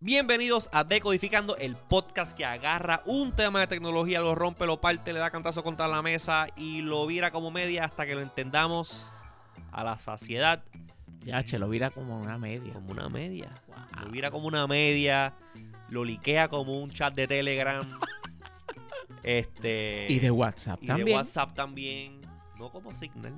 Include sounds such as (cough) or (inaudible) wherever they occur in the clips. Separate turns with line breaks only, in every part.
Bienvenidos a Decodificando, el podcast que agarra un tema de tecnología, lo rompe, lo parte, le da cantazo contra la mesa y lo vira como media hasta que lo entendamos a la saciedad.
Ya, che, lo vira como una media.
Como una media.
Wow.
Lo vira como una media. Lo liquea como un chat de Telegram. (laughs) este.
Y de WhatsApp
y
también.
de WhatsApp también. No como Signal.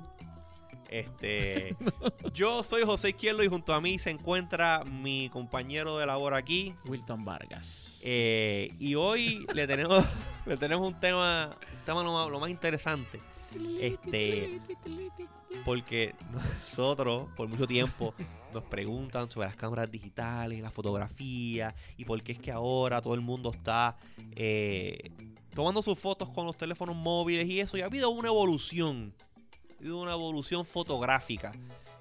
Este. (laughs) Yo soy José Izquierdo y junto a mí se encuentra mi compañero de labor aquí.
Wilton Vargas.
Eh, y hoy le tenemos, (laughs) le tenemos un tema, un tema lo, más, lo más interesante. Este, porque (laughs) nosotros por mucho tiempo nos preguntan sobre las cámaras digitales, la fotografía y por qué es que ahora todo el mundo está eh, tomando sus fotos con los teléfonos móviles y eso. Y ha habido una evolución, ha habido una evolución fotográfica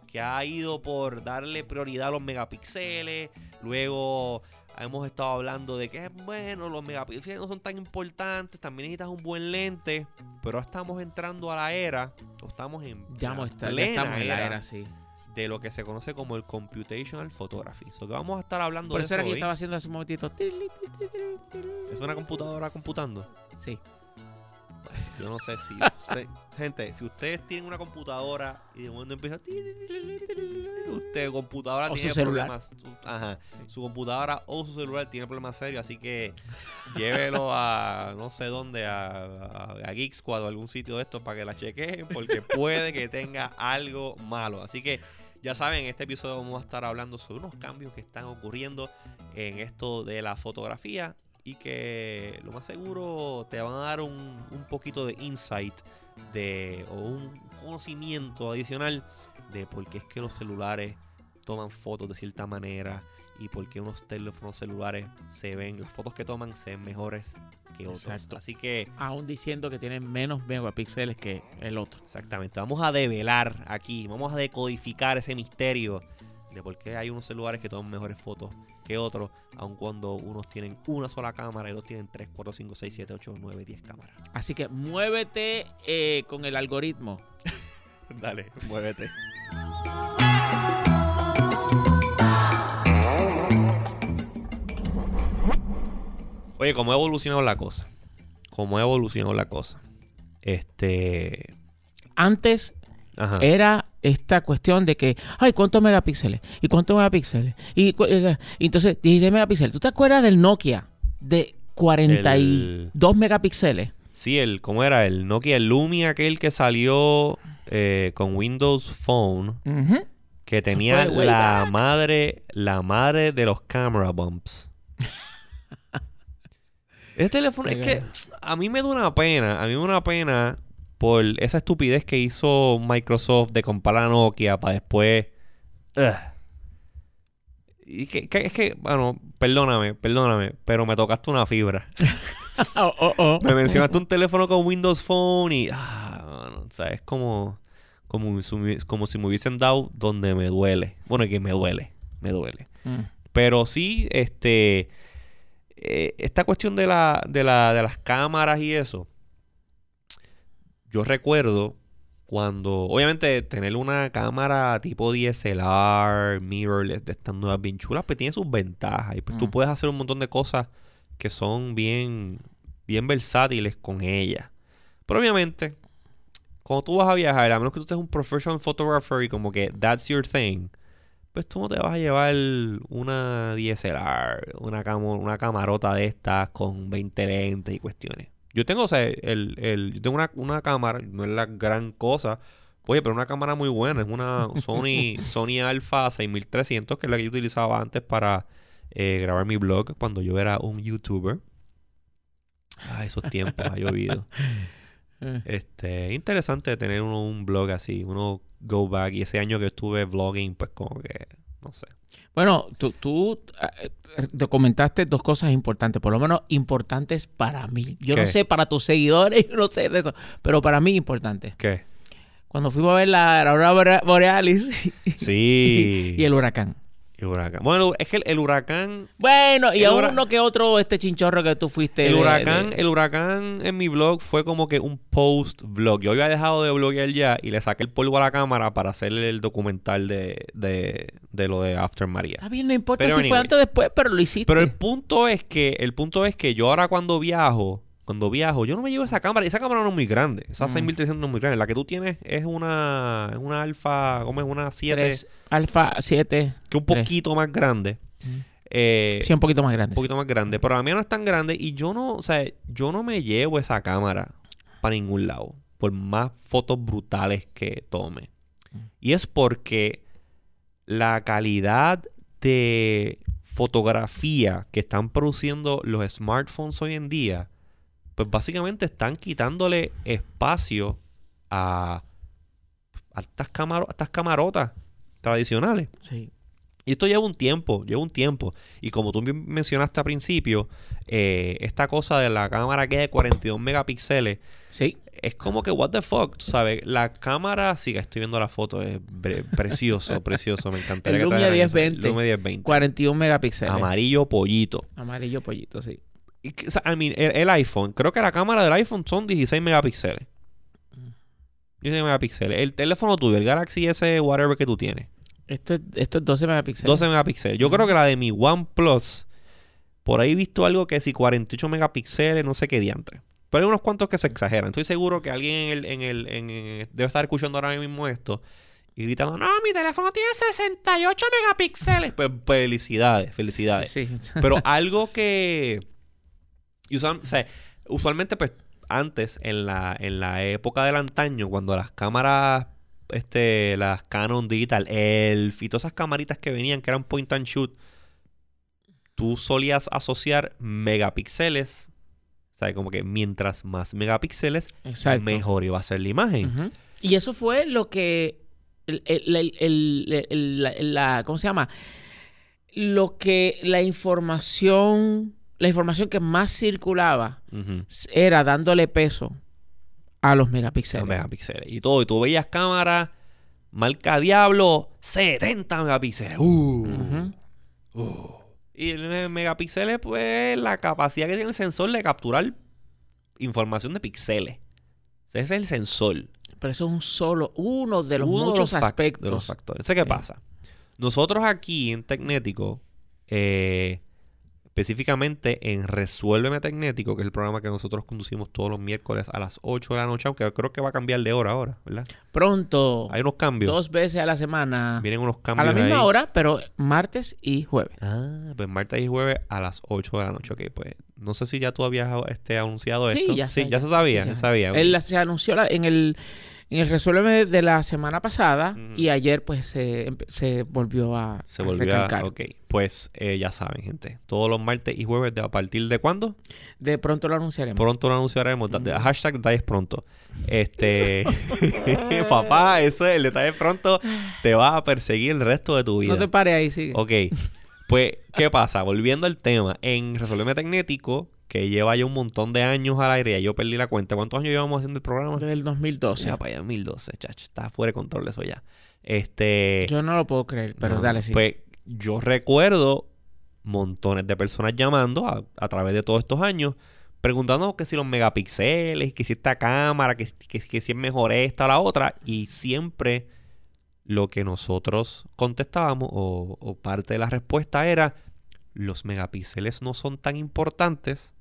que ha ido por darle prioridad a los megapíxeles, luego hemos estado hablando de que, bueno, los megapíxeles no son tan importantes, también necesitas un buen lente, pero estamos entrando a la era, o estamos en
ya,
la
estado- ya estamos en la
era
era, sí.
De lo que se conoce como el computational photography. So que vamos a estar hablando
Por
de
eso
eso
era que yo estaba haciendo hace un momentito.
Es una computadora computando.
Sí.
Yo no sé si usted- gente, si ustedes tienen una computadora y de momento empieza usted computadora
O
tiene
su celular.
problemas, su- ajá, su computadora o su celular tiene problemas serios, así que llévelo a no sé dónde, a, a, a Geek Squad o algún sitio de estos para que la chequeen porque puede que tenga algo malo. Así que ya saben, en este episodio vamos a estar hablando sobre unos cambios que están ocurriendo en esto de la fotografía y que lo más seguro te van a dar un, un poquito de insight de, o un conocimiento adicional de por qué es que los celulares toman fotos de cierta manera y por qué unos teléfonos celulares se ven, las fotos que toman se ven mejores que otros.
Exacto.
Así que
Aún diciendo que tienen menos megapíxeles que el otro.
Exactamente, vamos a develar aquí, vamos a decodificar ese misterio de por qué hay unos celulares que toman mejores fotos que otros, aun cuando unos tienen una sola cámara y otros tienen 3, 4, 5, 6, 7, 8, 9, 10 cámaras.
Así que muévete eh, con el algoritmo. (laughs)
Dale, muévete. (laughs) Oye, ¿cómo ha evolucionado la cosa? ¿Cómo ha evolucionado la cosa? Este...
Antes
Ajá.
era esta cuestión de que, ay, ¿cuántos megapíxeles? ¿Y cuántos megapíxeles? Y, entonces, 16 megapíxeles. ¿Tú te acuerdas del Nokia de 42 megapíxeles?
Sí, el, ¿cómo era? El Nokia el Lumia, aquel que salió eh, con Windows Phone, que tenía la
back.
madre, la madre de los camera bumps. (laughs) Este teléfono es que a mí me da una pena, a mí me da una pena por esa estupidez que hizo Microsoft de comprar a Nokia para después... Ugh. Y que, que- es que, bueno, perdóname, perdóname, pero me tocaste una fibra. (laughs)
Oh, oh, oh.
Me mencionaste un teléfono con Windows Phone y. Ah, mano, o sea, es como. Como si me hubiesen dado donde me duele. Bueno, que me duele. Me duele.
Mm.
Pero sí, este. Eh, esta cuestión de, la, de, la, de las cámaras y eso. Yo recuerdo cuando. Obviamente, tener una cámara tipo DSLR, mirrorless, de estas nuevas bien chulas, pues tiene sus ventajas. Y pues tú
Mm.
puedes hacer un montón de cosas que son bien, bien versátiles con ella. Pero obviamente, cuando tú vas a viajar, a menos que tú seas un professional photographer y como que that's your thing, pues tú no te vas a llevar una DSLR, una, una camarota de estas con 20 lentes y cuestiones. Yo tengo, o sea, el, el- yo tengo una, una cámara, no es la gran cosa, oye, pero una cámara muy buena, es una Sony, (laughs) Sony Alpha 6300, que es la que yo utilizaba antes para eh, grabar mi blog cuando yo era un youtuber. Ah, esos tiempos ha llovido. (laughs)
Eh,
Este, interesante tener uno un blog así, uno go back. Y ese año que estuve vlogging, pues como que, no sé.
Bueno, tú, tú eh, eh, documentaste dos cosas importantes, por lo menos importantes para mí. Yo
¿Qué?
no sé para tus seguidores, (laughs) yo no sé de eso, pero para mí importante.
¿Qué?
Cuando fuimos a ver la aurora bore- borealis (laughs)
Sí.
y el huracán.
El huracán. Bueno, es que el, el huracán.
Bueno, y
El
a
hura-
uno que otro este chinchorro que tú fuiste.
El
de-
huracán,
de-
el huracán en mi blog fue como que un post blog. Yo había dejado de bloguear ya y le saqué el polvo a la cámara para hacer el documental de, de, de lo de After María.
Está bien, no importa
Pero
si fue antes o después, pero lo hiciste.
Pero el punto es que, el punto es que yo ahora cuando viajo, cuando viajo, yo no me llevo esa cámara. Esa cámara no es muy grande. Esa
Mm.
6300 no es muy grande. La que tú tienes es una, es una alfa, ¿cómo es? Una 7,
Tres, Alfa 7.
que un poquito más grande.
Mm.
Eh,
Sí, un poquito más grande.
un poquito más grande. Pero la mía no es tan grande y yo no, o sea, yo no me llevo esa cámara para ningún lado. Por más fotos brutales que tome.
Mm.
Y es porque la calidad de fotografía que están produciendo los smartphones hoy en día, pues básicamente están quitándole espacio a, a estas, camaro- a estas camarotas tradicionales.
Sí.
Y esto lleva un tiempo, lleva un tiempo. Y como tú mencionaste al principio, eh, esta cosa de la cámara que es de 42 megapíxeles,
Sí.
es como que, what the fuck, tú sabes, la cámara, sí que estoy viendo la foto, es precioso, (laughs) precioso, me encantaría
El
que
Lumia
trajeran eso.
1020.
Lumia 1020.
41 megapíxeles.
Amarillo pollito.
Amarillo pollito, sí.
I mean, el, el iPhone, creo que la cámara del iPhone son 16 megapíxeles.
Mm.
16 megapíxeles. El teléfono tuyo, el Galaxy S, whatever que tú tienes.
Esto es, esto es 12 megapíxeles.
12 megapíxeles. Yo creo que la de mi OnePlus, por ahí he visto algo que si 48 megapíxeles, no sé qué diantre. Pero hay unos cuantos que se exageran. Estoy seguro que alguien en el, en el, en el- debe estar escuchando ahora mismo esto y gritando, no, mi teléfono tiene 68 megapíxeles. Pues felicidades, felicidades.
Sí.
Pero (laughs) algo que... y usual- o sea, usualmente, pues, antes, en la, en la época del antaño, cuando las cámaras, este, las Canon Digital, ELF y todas esas camaritas que venían, que eran point and shoot, tú solías asociar megapíxeles, o sea, como que mientras más megapíxeles,
Exacto.
mejor iba a ser la imagen.
Y eso fue lo que. El, el- el- el- el- la, la- ¿Cómo se llama? Lo que la información. La información que más circulaba era dándole peso a los megapíxeles.
Los megapíxeles. Y todo. Y tú veías cámaras, marca Diablo, 70 megapíxeles. Uh. Uh. Y el megapíxeles, pues, la capacidad que tiene el sensor de capturar información de píxeles. Ese es el sensor.
Pero eso es un solo, uno de los
Uno de
muchos aspectos.
De los factores. Entonces, ¿qué pasa? Nosotros aquí en Tecnético, eh, específicamente en Resuélveme Tecnético, que es el programa que nosotros conducimos todos los miércoles a las 8 de la noche, aunque creo que va a cambiar de hora ahora, ¿verdad?
Pronto,
Hay unos cambios.
dos veces a la semana.
Vienen unos
A
cambios
la misma
ahí.
hora, pero martes y jueves.
Ah, pues martes y jueves a las 8 de la noche. Ok, pues no sé si ya tú habías este, anunciado
Sí,
esto.
ya
sí,
sé,
ya
ya-
se sabía,
sí,
ya
ya.
sabía.
Él se anunció la- en el en el resuelve de la semana pasada y ayer pues se, se volvió a,
Se
a
volvió a...
recalcar.
Ok, pues eh, ya saben, gente. Todos los martes y jueves, de, ¿a partir de cuándo?
De pronto lo anunciaremos.
Pronto lo anunciaremos. Hashtag detalles pronto. Este... (laughs) (laughs) Papá, eso es el detalle pronto. Te va a perseguir el resto de tu vida.
no te pares ahí, sigue.
Ok. Pues, ¿qué pasa? Volviendo al tema. En Resolverme Tecnético, que lleva ya un montón de años al aire, ya yo perdí la cuenta. ¿Cuántos años llevamos haciendo el programa?
Desde el 2012.
Ya para allá, 2012, chacho. Está fuera de control eso ya. Este.
Yo no lo puedo creer, pero
no,
dale, sí.
Pues yo recuerdo montones de personas llamando a, a través de todos estos años, preguntando que si los megapíxeles, que si esta cámara, que, que- que si es mejor esta o la otra. Y siempre lo que nosotros contestábamos, o, o parte de la respuesta era: los megapíxeles no son tan importantes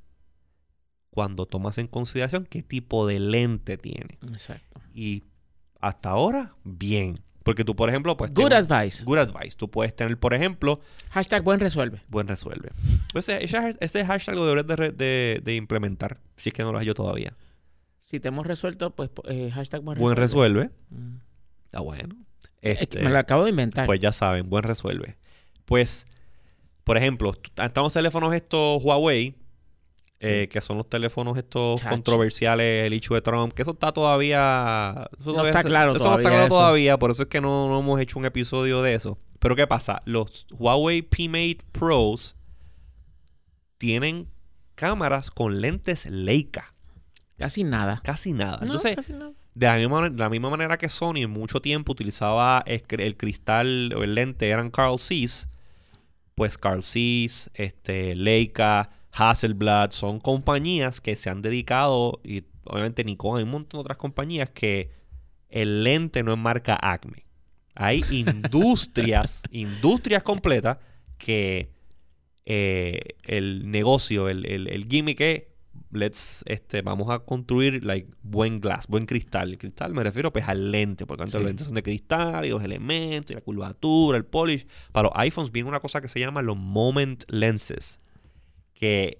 cuando tomas en consideración qué tipo de lente tiene.
Exacto.
Y hasta ahora, bien. Porque tú, por ejemplo, pues...
Good advice.
Good advice. Tú puedes tener, por ejemplo,
Hashtag buen resuelve.
buen resuelve. Ese, ese, hashtag lo deberías de, de- de implementar, si es que no lo has hecho todavía.
Si te hemos resuelto, pues eh, hashtag buen resuelve.
Buen resuelve.
Mm.
Está bueno.
Es que
Este,
me lo acabo de inventar.
pues ya saben, buen resuelve. Pues, por ejemplo, estamos teléfonos estos Huawei, eh, que son los teléfonos estos
Chacho.
controversiales, el hecho de Trump, que eso está todavía... Eso
No
todavía
está claro
eso no
todavía
está claro
eso.
todavía, por eso es que no, no hemos hecho un episodio de eso. Pero ¿qué pasa? Los Huawei P-Mate Pros tienen cámaras con lentes Leica.
Casi nada.
Casi nada.
No,
Entonces,
casi nada.
de la, misma, de la misma manera que Sony en mucho tiempo utilizaba el cristal o el lente, eran Carl Zeiss, pues Carl Zeiss, este, Leica, Hasselblad, son compañías que se han dedicado, y obviamente Nikon, hay un montón de otras compañías que el lente no es marca Acme. Hay (laughs) industrias, industrias completas que eh, el negocio, el, el, el gimmick es let's, este, vamos a construir like, buen glass, buen cristal. El cristal me refiero pues al lente, porque antes
Sí.
los lentes son de cristal y los elementos y la curvatura, el polish. Para los iPhones viene una cosa que se llama los moment lenses. Que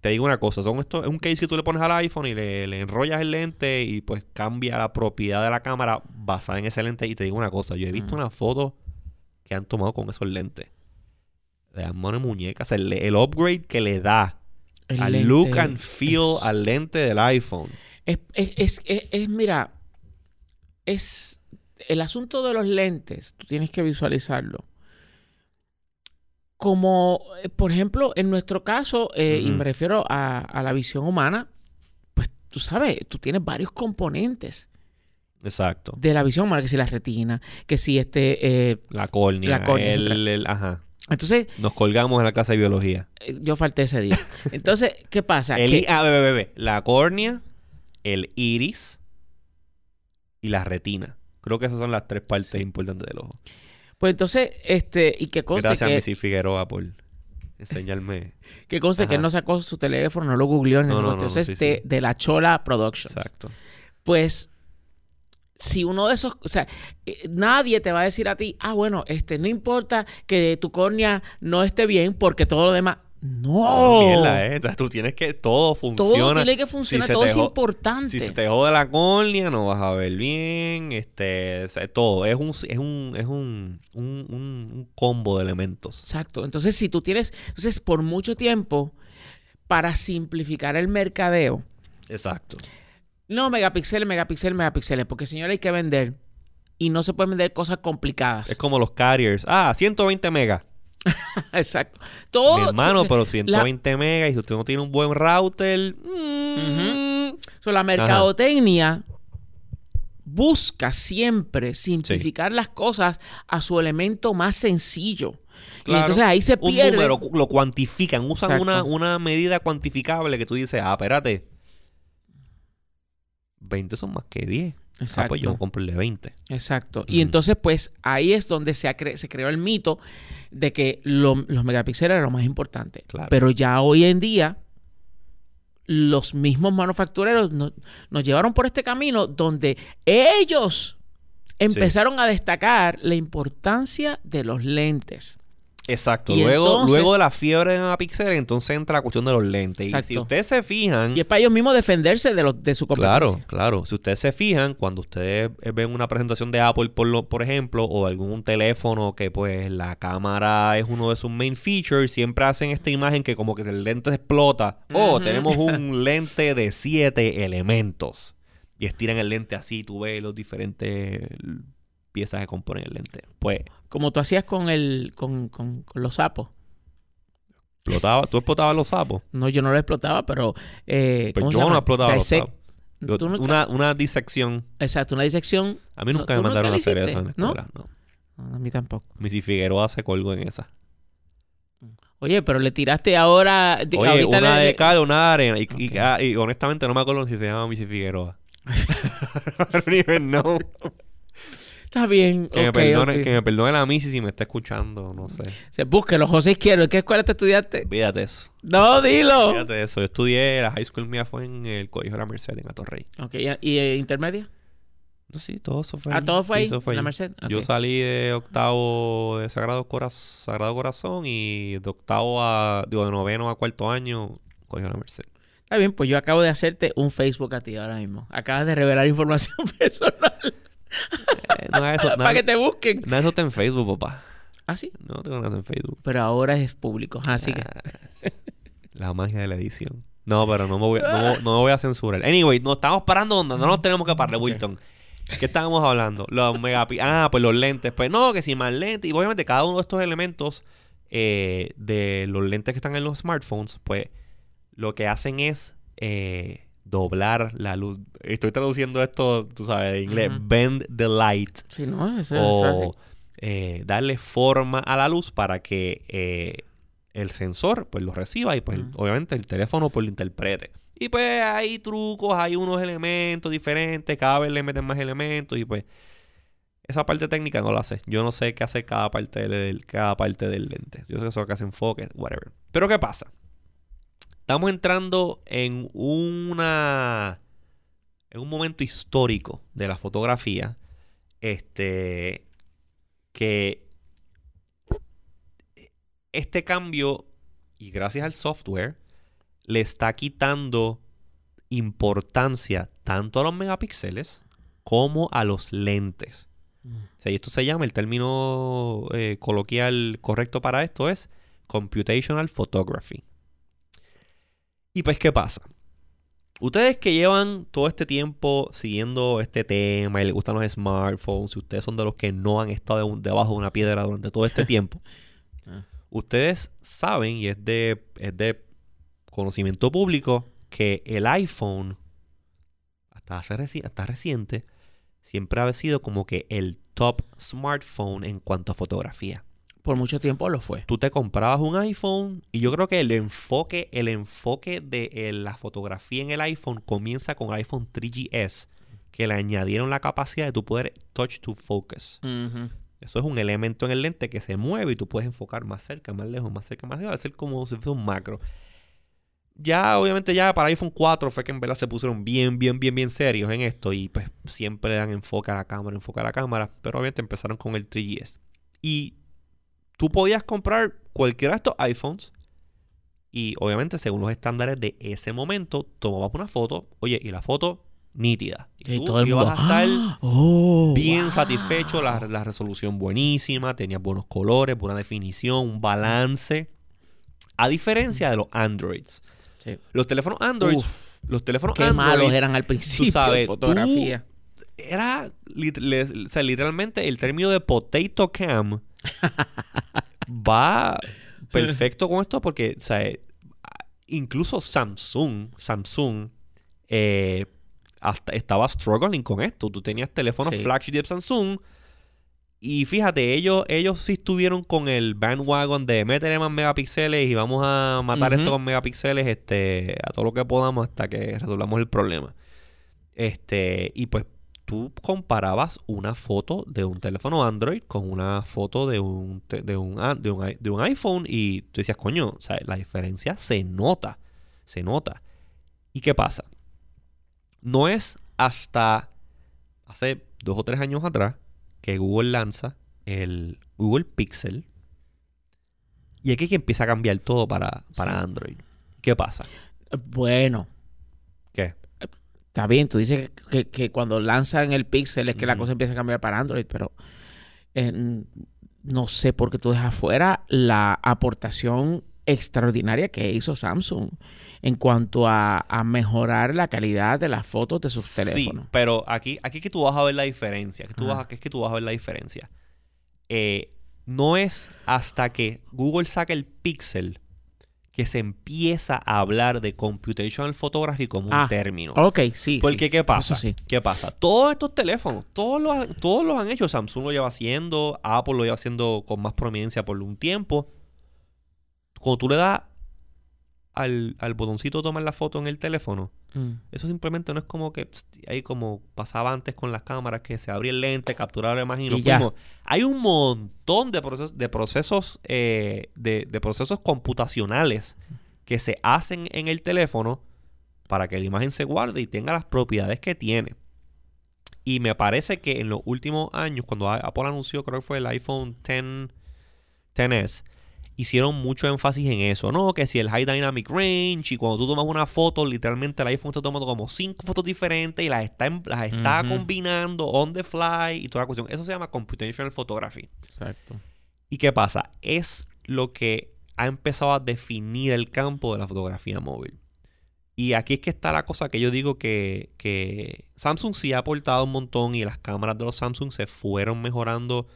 te digo una cosa, son estos, es un case que tú le pones al iPhone y le, le enrollas el lente y pues cambia la propiedad de la cámara basada en ese lente. Y te digo una cosa, yo he visto
Mm.
una foto que han tomado con esos lentes. Le dan mano de muñecas, el, el upgrade que le da
El
al
lente
look and feel
es-
al lente del iPhone.
Es, es, es, es- es, mira, es el asunto de los lentes, tú tienes que visualizarlo. Como, eh, por ejemplo, en nuestro caso, eh, y me refiero a, a la visión humana, pues tú sabes, tú tienes varios componentes
Exacto.
de la visión humana, que si la retina, que si este... eh,
La córnea.
La córnea,
el-
etcétera.
el- ajá.
entonces,
Nos colgamos en la clase de biología.
yo falté ese día. Entonces, ¿qué pasa?
El,
Que-
ah, ve, ve. La córnea, el iris y la retina. Creo que esas son las tres partes
Sí.
importantes del ojo.
Pues entonces, este, y que conste
Gracias a Missy Figueroa por enseñarme. (laughs)
que conste que él no sacó su teléfono, no lo googleó, ni
No,
nada
no,
de
no,
esto. es
sí,
de,
sí.
de la Chola Productions.
Exacto.
Pues, si uno de esos, o sea, eh, nadie te va a decir a ti, ah, bueno, este, no importa que tu córnea no esté bien porque todo lo demás. No.
Mierda, eh. Entonces tú tienes que todo funciona.
Todo tiene que funcionar, todo es importante.
Si se te jode la córnea, no vas a ver bien. Este, o sea, todo. Es un, es un, es un, un, un- un combo de elementos.
Exacto. Entonces, si tú tienes, entonces, por mucho tiempo, para simplificar el mercadeo,
Exacto.
no megapíxeles, megapíxeles, megapíxeles, porque señor hay que vender y no se pueden vender cosas complicadas.
Es como los carriers. Ah, 120 megas. (laughs)
Exacto. Todo.
Mi hermano, pero 120 megas y si usted no tiene un buen router. mm,
so, la mercadotecnia busca siempre simplificar las cosas a su elemento más sencillo. Y entonces ahí se
un
pierde.
número, cu- lo cuantifican, usan una, una medida cuantificable que tú dices, ah, espérate. 20 son más que 10. Ah,
Exacto.
pues yo compro el de 20.
Exacto. Y entonces, pues, ahí es donde se, ha cre- se creó el mito de que lo- los megapíxeles eran lo más importante.
Claro.
Pero ya hoy en día, los mismos manufactureros no- nos llevaron por este camino donde ellos empezaron a destacar la importancia de los lentes.
Exacto.
Y
Luego,
entonces-
luego de la fiebre de megapíxeles, entonces entra la cuestión de los lentes. Y
Exacto.
si ustedes se fijan,
Y es para ellos mismos defenderse de, los, de su competencia.
Claro, claro. Si ustedes se fijan, cuando ustedes eh, ven una presentación de Apple, por, lo, por ejemplo, o algún teléfono que pues la cámara es uno de sus main features, siempre hacen esta imagen que como que el lente explota. Oh, tenemos un (laughs) lente de siete elementos. Y estiran el lente así, tú ves los diferentes piezas que componen el lente. Pues,
Como tú hacías con, el, con, con- con los sapos.
explotaba, tú explotabas los sapos.
No, yo no lo explotaba, pero... Eh,
Pues
¿cómo se
yo no explotaba los sapos. Yo-
nunca-
una, una disección.
Exacto, una disección.
A mí nunca
¿tú
me
nunca
mandaron a
la
hacer eso en la escuela. No.
No, a mí tampoco.
Missy Figueroa se colgó en esa.
Oye, pero le tiraste ahora.
Oye, una
le-
de cal, una de arena. Y, y-
Ok.
ah, y honestamente no me acuerdo si se llama Missy Figueroa. (laughs) (laughs) I don't even know.
Está bien.
Que, me perdone, que me perdone la Missy si me está escuchando. No sé.
Se búsquelo, José Izquierdo. ¿En qué escuela te estudiaste?
Fíjate eso.
No, dilo.
Fíjate eso. Yo estudié, la high school mía fue en el Colegio de la Merced en Atorrey.
Ok, ¿y, y, eh, intermedia?
No, sí, todo eso fue
Ah,
ahí.
todo fue
Sí,
ahí.
eso fue
en la
ahí.
Merced.
Yo salí de octavo de Sagrado, Coraz- Sagrado Corazón y de octavo a, digo, de noveno a cuarto año, Colegio de la Merced.
Está bien, pues yo acabo de hacerte un Facebook a ti ahora mismo. Acabas de revelar información (laughs) personal
Eh, nada de eso, nada, (laughs)
para que te busquen.
nada de eso está en Facebook, papá.
Ah, sí.
No tengo nada en Facebook.
Pero ahora es público. Así que.
Ah, La magia de la edición. No, pero no me voy, no, (laughs) no me voy a censurar. Anyway, nos estamos parando donde no nos tenemos que parar. Wilton. ¿Qué estábamos hablando? Los megapi... Ah, pues los lentes. Pues no, que si más lentes. Y obviamente cada uno de estos elementos eh, de los lentes que están en los smartphones, pues lo que hacen es eh, doblar la luz. Estoy traduciendo esto, tú sabes, de inglés. Bend the light.
Sí, no, eso, eso es así.
O eh, darle forma a la luz para que eh, el sensor pues lo reciba y pues obviamente el teléfono pues lo interprete. Y pues hay trucos, hay unos elementos diferentes, cada vez le meten más elementos y pues esa parte técnica no la sé. Yo no sé qué hace cada parte del, cada parte del lente. Yo sé eso que hace enfoque, whatever. Pero ¿qué pasa? Estamos entrando en una en un momento histórico de la fotografía este que este cambio y gracias al software le está quitando importancia tanto a los megapíxeles como a los lentes. Y esto se llama, el término eh, coloquial correcto para esto es computational photography. Y pues, ¿qué pasa? Ustedes que llevan todo este tiempo siguiendo este tema y les gustan los smartphones, si ustedes son de los que no han estado debajo de una piedra durante todo este (laughs) tiempo,
Ah.
ustedes saben, y es de, es de conocimiento público, que el iPhone, hasta, hace reci- hasta reciente, siempre ha sido como que el top smartphone en cuanto a fotografía
Por mucho tiempo lo fue.
tú te comprabas un iPhone y yo creo que el enfoque, el enfoque de eh, la fotografía en el iPhone comienza con el iPhone 3GS, que le añadieron la capacidad de tú poder touch to focus. Eso es un elemento en el lente que se mueve y tú puedes enfocar más cerca, más lejos, más cerca, más lejos. Ser como si fuese un macro. Ya, obviamente, ya para iPhone 4 fue que en verdad se pusieron bien, bien, bien, bien serios en esto. Y pues siempre dan enfoque a la cámara, enfoque a la cámara. Pero obviamente empezaron con el 3GS. Y tú podías comprar cualquiera de estos iPhones. Y obviamente, según los estándares de ese momento, tomabas una foto. Oye, y la foto nítida. Y
Y
tú
todo el
ibas
mundo.
a estar
¡Ah! Oh,
bien
wow.
satisfecho, la, la resolución buenísima, tenía buenos colores, buena definición, un balance. A diferencia de los Androids.
Sí.
Los teléfonos Android,
Uf,
los teléfonos
qué
Android
malos eran al principio
sabes,
de fotografía.
era o sea, literalmente el término de potato cam (laughs) va perfecto con esto porque incluso Samsung, Samsung eh, hasta estaba struggling con esto. Tú tenías teléfonos
Sí.
flagship de Samsung y fíjate, ellos, ellos sí estuvieron con el bandwagon de métele más megapíxeles y vamos a matar esto con megapíxeles este, a todo lo que podamos hasta que resolvamos el problema. Este, y pues tú comparabas una foto de un teléfono Android con una foto de un, de un, a- de un, i- de un iPhone y tú decías, coño, o sea, la diferencia se nota, se nota. ¿Y qué pasa? No es hasta hace dos o tres años atrás que Google lanza el Google Pixel y aquí es que empieza a cambiar todo para, para
Sí.
Android. ¿Qué pasa?
Bueno,
¿Qué?
Está bien, tú dices que, que cuando lanzan el Pixel es que la cosa empieza a cambiar para Android, pero eh, no sé por qué tú dejas fuera la aportación extraordinaria que hizo Samsung en cuanto a, a mejorar la calidad de las fotos de sus teléfonos.
Sí, pero aquí, aquí es que tú vas a ver la diferencia. Aquí, tú
Ajá.
vas a, aquí es que tú vas a ver la diferencia. Eh, no es hasta que Google saca el Pixel que se empieza a hablar de computational photography como un
Ah,
término.
Ok, sí.
Porque
sí.
¿qué pasa?
Sí.
¿Qué pasa? Todos estos teléfonos, todos los, todos los han hecho. Samsung lo lleva haciendo, Apple lo lleva haciendo con más prominencia por un tiempo. Cuando tú le das al, al botoncito de tomar la foto en el teléfono,
Mm.
eso simplemente no es como que pst, ahí como pasaba antes con las cámaras, que se abría el lente, capturaba la imagen y nos fuimos. Hay un montón de procesos, de procesos, eh, de, de procesos computacionales que se hacen en el teléfono para que la imagen se guarde y tenga las propiedades que tiene. Y me parece que en los últimos años, cuando Apple anunció, creo que fue el iPhone 10, 10S, hicieron mucho énfasis en eso, ¿no? Que si el High Dynamic Range y cuando tú tomas una foto, literalmente el iPhone está tomando como cinco fotos diferentes y las está, las está combinando on the fly y toda la cuestión. Eso se llama Computational Photography.
Exacto.
¿Y qué pasa? Es lo que ha empezado a definir el campo de la fotografía móvil. Y aquí es que está la cosa que yo digo que, que Samsung sí ha aportado un montón y las cámaras de los Samsung se fueron mejorando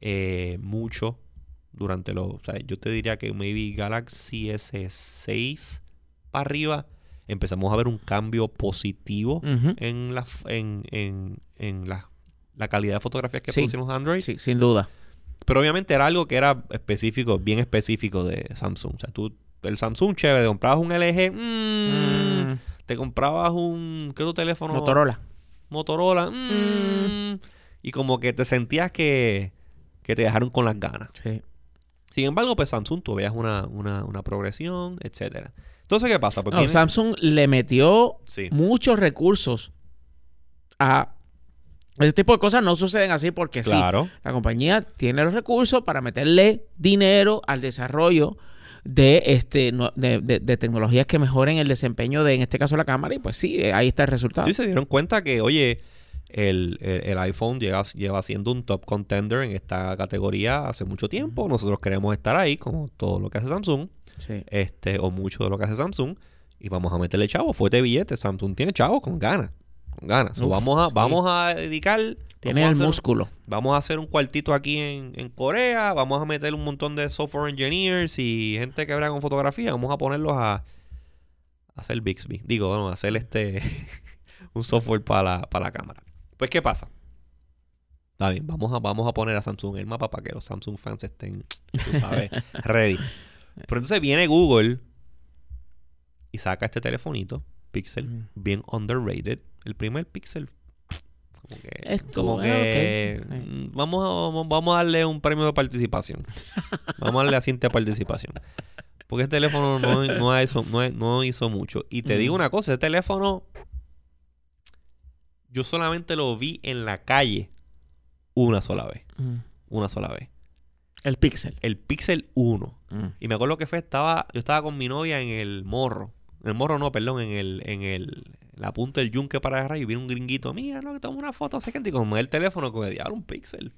eh, mucho durante los... O sea, yo te diría que maybe Galaxy S6 para arriba empezamos a ver un cambio positivo en la, en, en, en la, la calidad de fotografías que
Sí.
producen los Android.
Sí, sin duda.
Pero obviamente era algo que era específico, bien específico de Samsung. O sea, tú, el Samsung chévere, te comprabas un LG, mm,
Mm,
te comprabas un, ¿qué otro teléfono?
Motorola.
Motorola, mm, y como que te sentías que, que te dejaron con las ganas.
Sí.
Sin embargo, pues Samsung, tú veías una, una, una progresión, etcétera. Entonces, ¿qué pasa? Pues
No,
viene-
Samsung le metió
Sí.
muchos recursos a ese tipo de cosas no suceden así porque sí.
Claro.
La compañía tiene los recursos para meterle dinero al desarrollo de este de, de- de tecnologías que mejoren el desempeño de, en este caso, la cámara. Y pues sí, ahí está el resultado.
Sí, se dieron cuenta que, oye, el, el- el iPhone lleva, lleva siendo un top contender en esta categoría hace mucho tiempo. Nosotros queremos estar ahí, como todo lo que hace Samsung,
Sí.
este, o mucho de lo que hace Samsung, y vamos a meterle chavo, fuerte billete. Samsung tiene chavo con ganas. Con ganas. So, vamos, a,
sí.
vamos a dedicar.
Tiene el
hacer-
músculo.
Vamos a hacer un cuartito aquí en, en Corea. Vamos a meter un montón de software engineers y gente que habla con fotografía. Vamos a ponerlos a, a hacer Bixby. Digo, bueno, a hacer este (laughs) un software para la, para la cámara. Pues, ¿qué pasa? Está bien, vamos a, vamos a poner a Samsung en el mapa para que los Samsung fans estén, tú sabes, (laughs) ready. Pero entonces viene Google y saca este telefonito, Pixel,
Mm.
bien underrated. El primer Pixel. Como que,
Esto,
como que mm, vamos, a, vamos- vamos a darle un premio de participación. (laughs) vamos a darle asiento de participación. Porque este teléfono no, no hizo, no, no hizo mucho. Y te
Mm.
digo una cosa, este teléfono yo solamente lo vi en la calle una sola vez.
Mm.
Una sola vez.
El Pixel.
El Pixel 1.
Mm.
Y me acuerdo que fue, estaba, yo estaba con mi novia en el morro. En el morro no, perdón, en el, en el, la punta del yunque para agarrar y viene un gringuito, mira, no, que tomo una foto, sé que y como el teléfono, como diablo, un pixel.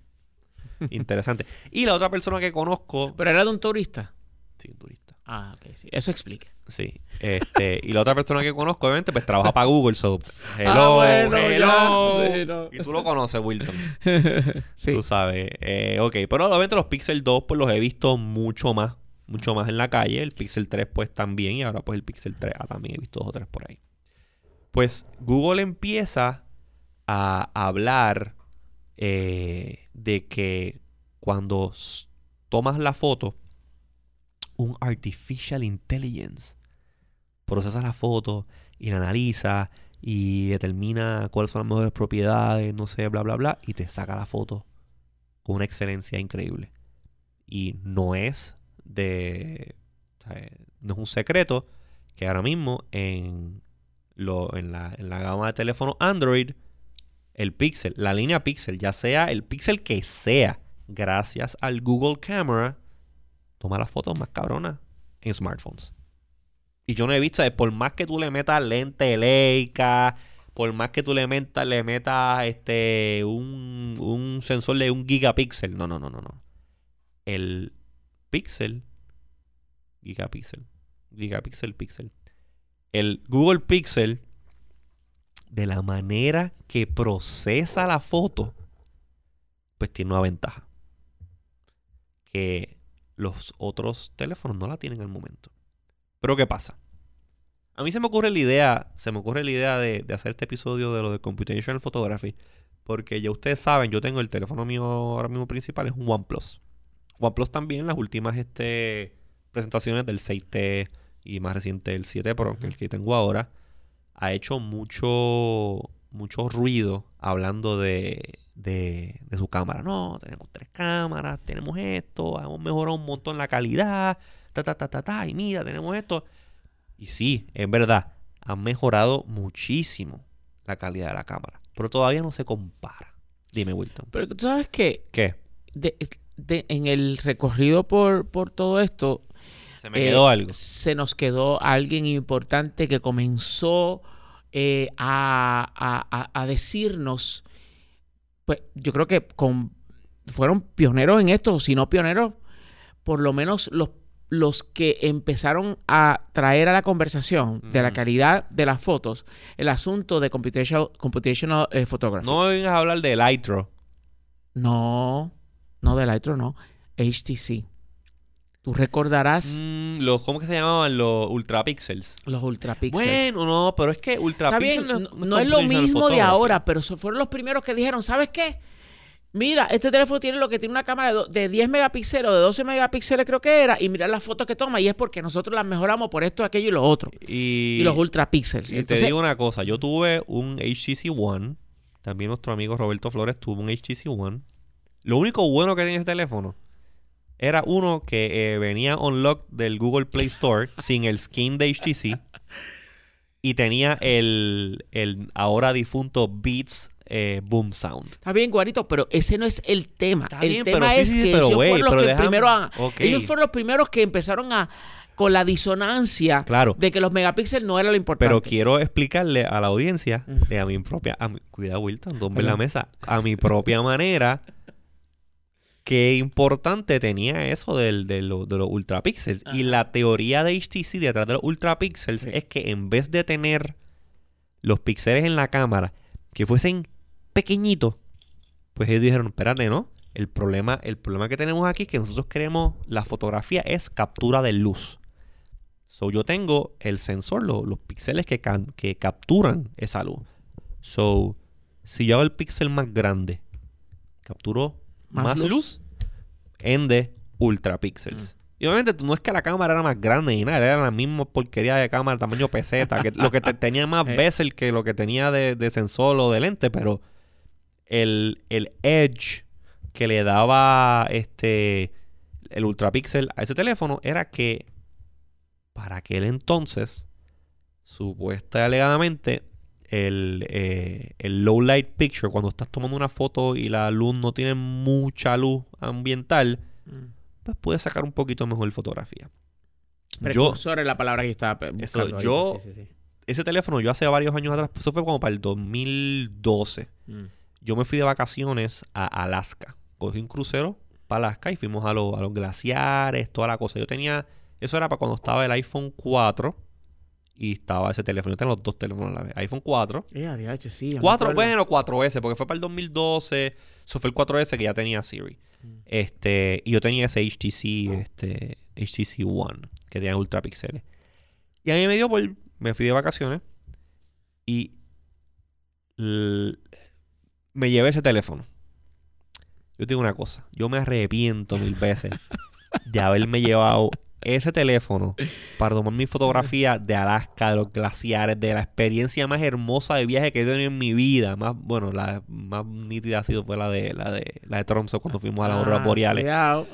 (laughs) Interesante. Y la otra persona que conozco,
Pero era de un turista.
sí, un turista.
Ah, ok, sí. Eso explica.
Sí. Este, y la otra persona que conozco, obviamente, pues trabaja para Google, so hello,
Ah, bueno,
hello.
ya. Sí, no.
Y tú lo conoces, Wilton. (laughs)
sí.
Tú sabes. Eh, ok, pero obviamente los Pixel 2 pues los he visto mucho más. Mucho más en la calle. El Pixel 3 pues también. Y ahora pues el Pixel 3 también he visto dos o tres por ahí. Pues Google empieza a hablar eh, de que cuando tomas la foto, un artificial intelligence procesa la foto y la analiza y determina cuáles son las mejores propiedades, no sé, bla, bla, bla, y te saca la foto con una excelencia increíble. Y no es de. no es un secreto que ahora mismo en, lo, en, la, en la gama de teléfono Android, el Pixel, la línea Pixel, ya sea el Pixel que sea, gracias al Google Camera, toma las fotos más cabronas en smartphones. Y yo no he visto, por más que tú le metas lente Leica, por más que tú le metas, le metas este, un, un sensor de un gigapíxel. No, no, no, no, no. El Pixel, gigapíxel, gigapíxel, pixel. El Google Pixel, de la manera que procesa la foto, pues tiene una ventaja. Que los otros teléfonos no la tienen al momento. Pero ¿qué pasa? A mí se me ocurre la idea, se me ocurre la idea de, de hacer este episodio de lo de Computational Photography, porque ya ustedes saben, yo tengo el teléfono mío ahora mismo principal, es un OnePlus. OnePlus también, las últimas este, presentaciones del 6T y más reciente el 7 Pro, que es el que tengo ahora, ha hecho mucho, mucho ruido hablando de, de, de su cámara. No, tenemos tres cámaras, tenemos esto, hemos mejorado un montón la calidad, ta, ta, ta, ta, ta, y mira, tenemos esto. Y sí, en verdad, han mejorado muchísimo la calidad de la cámara, pero todavía no se compara. Dime, Wilton.
Pero tú sabes que
¿Qué?
de- de- en el recorrido por, por todo esto,
Se me
eh,
quedó algo.
se nos quedó alguien importante que comenzó eh, a, a- a- a decirnos, pues yo creo que con, fueron pioneros en esto, si no pioneros, por lo menos los, los que empezaron a traer a la conversación de la calidad de las fotos el asunto de computational, computational eh, photography.
No me vengas a hablar de Lightro.
No, no de Lightroom, no. HTC. Tú recordarás
Mm, los, ¿Cómo que se llamaban? Los ultrapixels.
los ultrapixels.
Bueno, no, pero es que
Está
ultrapixel
bien, no,
no,
no es lo mismo de ahora, pero fueron los primeros que dijeron, ¿sabes qué? mira, este teléfono tiene lo que tiene una cámara de, do- de 10 megapíxeles o de 12 megapíxeles creo que era, y mira las fotos que toma y es porque nosotros las mejoramos por esto, aquello y lo otro.
Y,
Y, los ultrapíxeles.
y
Entonces,
te digo una cosa, yo tuve un HTC One, también nuestro amigo Roberto Flores tuvo un HTC One. Lo único bueno que tenía ese teléfono era uno que eh, venía unlocked del Google Play Store (laughs) sin el skin de HTC y tenía el, el ahora difunto Beats eh, Boom Sound.
Está bien, Guarito, pero ese no es el tema.
Está
el
bien,
tema
sí,
es
sí,
que ellos fueron los que
déjame-
primero ellos fueron los primeros que empezaron a con la disonancia
Claro.
de que los megapíxeles no era lo importante.
Pero quiero explicarle a la audiencia,
Mm.
de a mi propia... A mi- cuidado, Wilton, tumbe
Perdón.
la mesa. A mi propia manera, (laughs) qué importante tenía eso del, de, lo- de los ultrapíxeles. Y la teoría de HTC detrás de los ultrapíxeles
Sí.
es que en vez de tener los píxeles en la cámara que fuesen pequeñitos, pues ellos dijeron, espérate, ¿no? El problema, el problema que tenemos aquí es que nosotros queremos, la fotografía es captura de luz. So, yo tengo el sensor, lo- los píxeles que, que capturan esa luz. So, si yo hago el píxel más grande, capturo
Más
más,
luz.
luz. en de ultrapíxeles. Y obviamente no es que la cámara era más grande ni nada, era la misma porquería de cámara, tamaño peseta, (laughs) que lo que te- tenía más
Eh.
bezel que lo que tenía de, de sensor o de lente, pero el, el edge que le daba este el ultrapíxel a ese teléfono era que para aquel entonces, supuesta y alegadamente, el, eh, el low light picture, cuando estás tomando una foto y la luz no tiene mucha luz ambiental,
Mm.
pues puedes sacar un poquito mejor fotografía. Yo,
Precursor es la palabra que yo estaba
Eso,
buscando.
yo-
Sí, sí, sí.
ese teléfono, yo hace varios años atrás, eso fue como para el 2012.
Mm.
Yo me fui de vacaciones a Alaska. Cogí un crucero para Alaska y fuimos a, los- a los glaciares, toda la cosa. Yo tenía, eso era para cuando estaba el iPhone 4 y estaba ese teléfono. Yo tenía los dos teléfonos a la vez. iPhone 4.
Eh, ADH, sí. ya me
4,
acuerdo.
bueno, 4S, porque fue para el 2012. Eso fue el 4S que ya tenía Siri.
Mm.
Este, y yo tenía ese HTC, este, HTC One, que tenía ultrapíxeles. Y a mí me dio por, me fui de vacaciones y me llevé ese teléfono. Yo te digo una cosa, yo me arrepiento mil veces de haberme llevado ese teléfono para tomar mi fotografía de Alaska, de los glaciares, de la experiencia más hermosa de viaje que he tenido en mi vida. Más, bueno, la más nítida ha sido fue la de la de la de Tromso cuando fuimos a las auroras
Ah,
boreales.
cuidado.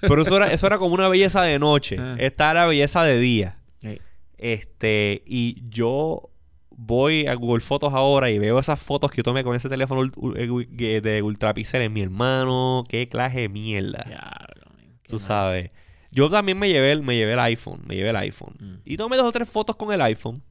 Pero eso era, eso era como una belleza de noche.
Ah.
Esta era belleza de día.
Sí.
Este, y yo voy a Google Fotos ahora y veo esas fotos que yo tomé con ese teléfono de ultrapíxeles. Mi hermano, qué clase de mierda.
Qué
Tú sabes. Yo también me llevé, el, me llevé el iPhone. Me llevé el iPhone.
Mm.
Y tomé dos o tres fotos con el iPhone.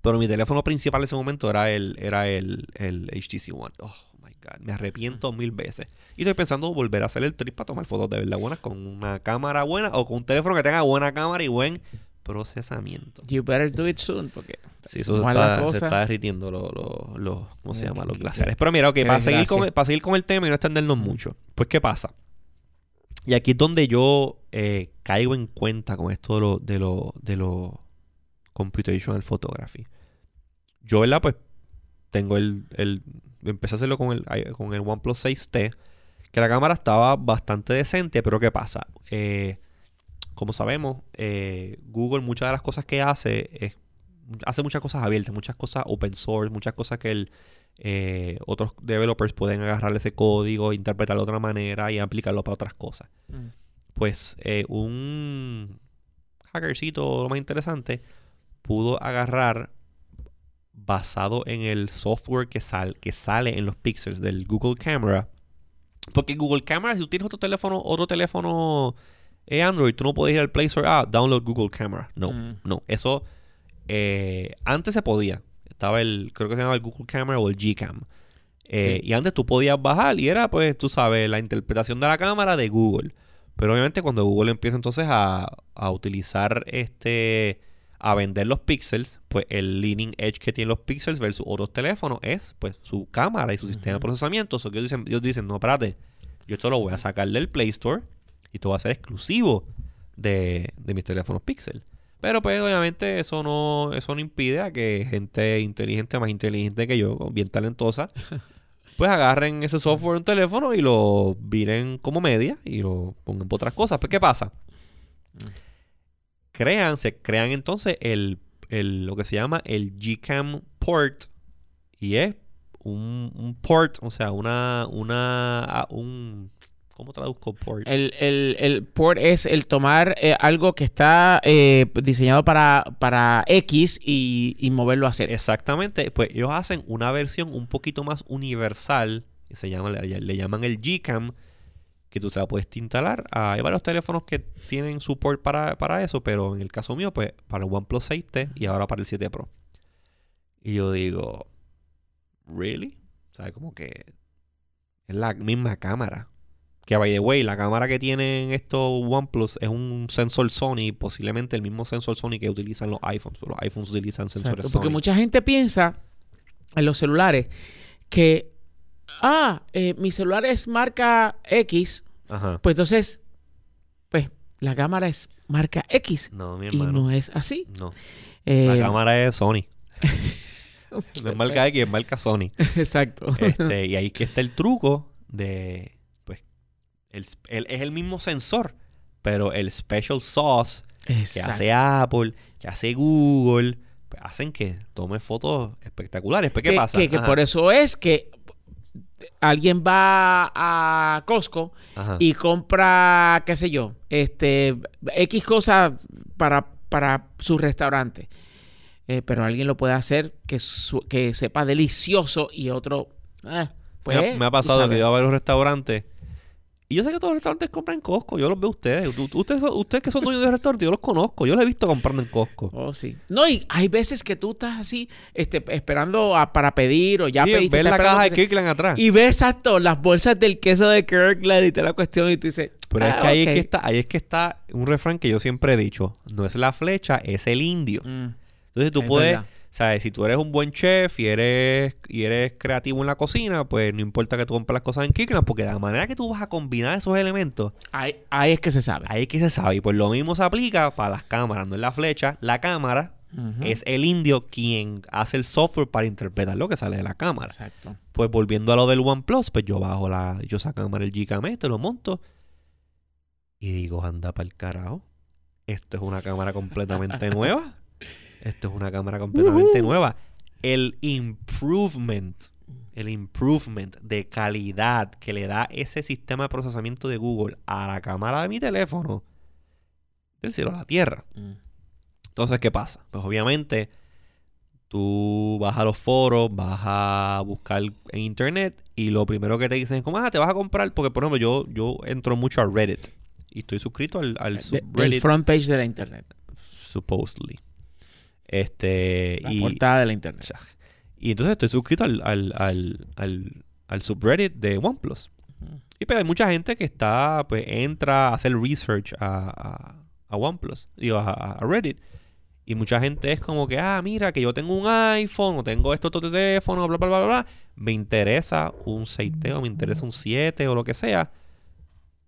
Pero mi teléfono principal en ese momento era el, era el, el HTC One. Oh my God. Me arrepiento mil veces. Y estoy pensando volver a hacer el trip para tomar fotos de verdad buenas con una cámara buena o con un teléfono que tenga buena cámara y buen procesamiento.
You better do it soon, porque
Sí, eso se está, se está derritiendo los, los- los- ¿cómo se llama? Los glaciares. Pero mira, ok, para seguir, con, para seguir con el tema y no extendernos mucho. Pues, ¿qué pasa? Y aquí es donde yo eh, caigo en cuenta con esto de lo, de lo, de lo computational photography. Yo, ¿verdad? Pues tengo el, el empecé a hacerlo con el, con el OnePlus 6T, que la cámara estaba bastante decente, pero ¿qué pasa? Eh, como sabemos, eh, Google muchas de las cosas que hace hace muchas cosas abiertas, muchas cosas open source, muchas cosas que el, eh, otros developers pueden agarrar ese código, interpretarlo de otra manera y aplicarlo para otras cosas.
Mm.
Pues eh, un hackercito, lo más interesante, pudo agarrar basado en el software que, sal, que sale en los pixels del Google Camera. Porque Google Camera, si tú tienes otro teléfono, otro teléfono eh, Android, tú no puedes ir al Play Store, ah, download Google Camera. No,
Mm.
no. Eso eh, antes se podía. Estaba el, creo que se llamaba el Google Camera o el Gcam. Eh,
Sí.
Y antes tú podías bajar y era, pues, tú sabes, la interpretación de la cámara de Google. Pero obviamente cuando Google empieza entonces a, a utilizar este, a vender los pixels, pues el leading edge que tienen los pixels versus otros teléfonos es, pues, su cámara y su sistema de procesamiento. So que ellos dicen, ellos dicen, no, espérate, yo esto lo voy a sacar del Play Store y esto va a ser exclusivo de, de mis teléfonos Pixel. Pero pues obviamente eso no, eso no impide a que gente inteligente, más inteligente que yo, bien talentosa, (laughs) pues agarren ese software en un teléfono y lo viren como media y lo pongan por otras cosas. Pues, ¿qué pasa? Crean, se crean entonces el, el- lo que se llama el Gcam port y es un, un port, o sea, una, una, un, ¿cómo traduzco port?
El, el, el port es el tomar eh, algo que está eh, diseñado para, para X y, y moverlo a Z.
Exactamente, pues ellos hacen una versión un poquito más universal, que se llama, le, le llaman el Gcam, que tú se la puedes instalar. Ah, hay varios teléfonos que tienen support para, para eso, pero en el caso mío, pues para el OnePlus 6T y ahora para el 7 Pro. Y yo digo, ¿really? O sea, como que es la misma cámara. Que by the way, la cámara que tienen estos OnePlus es un sensor Sony, posiblemente el mismo sensor Sony que utilizan los iPhones, pero los iPhones utilizan sensores
Exacto, porque
Sony.
mucha gente piensa en los celulares que, ah, eh, mi celular es marca X,
Ajá.
pues entonces, pues la cámara es marca X.
No, mi
Y
hermano.
no es así.
No.
Eh,
La cámara es Sony. (laughs) No es marca X, es marca Sony.
Exacto.
Este, y ahí que está el truco de, el, el- es el mismo sensor, pero el special sauce que hace Apple, que hace Google, pues, hacen que tome fotos espectaculares. Pues, ¿qué pasa?
que- que por eso es que alguien va a Costco
ajá.
y compra, qué sé yo, este X cosas para, para su restaurante. Eh, pero alguien lo puede hacer que, su- que sepa delicioso y otro... eh, pues,
me, ha, me ha
tú
pasado que yo voy a varios restaurantes y yo sé que todos los restaurantes compran en Costco. Yo los veo a ustedes. Ustedes, son- ustedes que son dueños de restaurantes, yo los conozco. Yo los he visto comprando en Costco.
Oh, sí. No, y hay veces que tú estás así, este, esperando a- para pedir o ya
Sí,
pediste.
ves la caja de Kirkland atrás.
Y ves exacto las bolsas del queso de Kirkland y te la cuestión y tú dices...
Pero es
"Ah,
que ahí
ok".
es que está, ahí es que está un refrán que yo siempre he dicho. No es la flecha, es el indio.
Mm,
Entonces tú
es
puedes,
verdad.
¿Sabes? Si tú eres un buen chef y eres, y eres creativo en la cocina, pues no importa que tú compres las cosas en Kirkland, porque de la manera que tú vas a combinar esos elementos,
ahí, ahí es que se sabe.
ahí es que se sabe. Y pues lo mismo se aplica para las cámaras, no es la flecha. La cámara es el indio quien hace el software para interpretar lo que sale de la cámara.
Exacto.
Pues volviendo a lo del OnePlus, pues yo bajo la, yo esa cámara, el Gcam este, lo monto y digo, anda para el carajo. Esto es una cámara completamente (laughs) nueva. Esto es una cámara completamente nueva. El improvement, el improvement de calidad que le da ese sistema de procesamiento de Google a la cámara de mi teléfono, del cielo a la tierra.
Mm.
Entonces, ¿qué pasa? Pues obviamente tú vas a los foros, vas a buscar en internet y lo primero que te dicen es como, ah, te vas a comprar, porque por ejemplo yo, yo entro mucho a Reddit y estoy suscrito al, al
De-
subreddit
el front page de la internet.
supposedly. Este,
La
y,
portada de la internet.
y entonces estoy suscrito al, al, al, al, al subreddit de OnePlus. Y pero hay mucha gente que está, pues entra a hacer research a, a, a OnePlus, digo, a, a Reddit. Y mucha gente es como que, ah, mira, que yo tengo un iPhone o tengo esto, otro teléfono, bla, bla, bla, bla, bla. Me interesa un 6T o me interesa un 7 o lo que sea.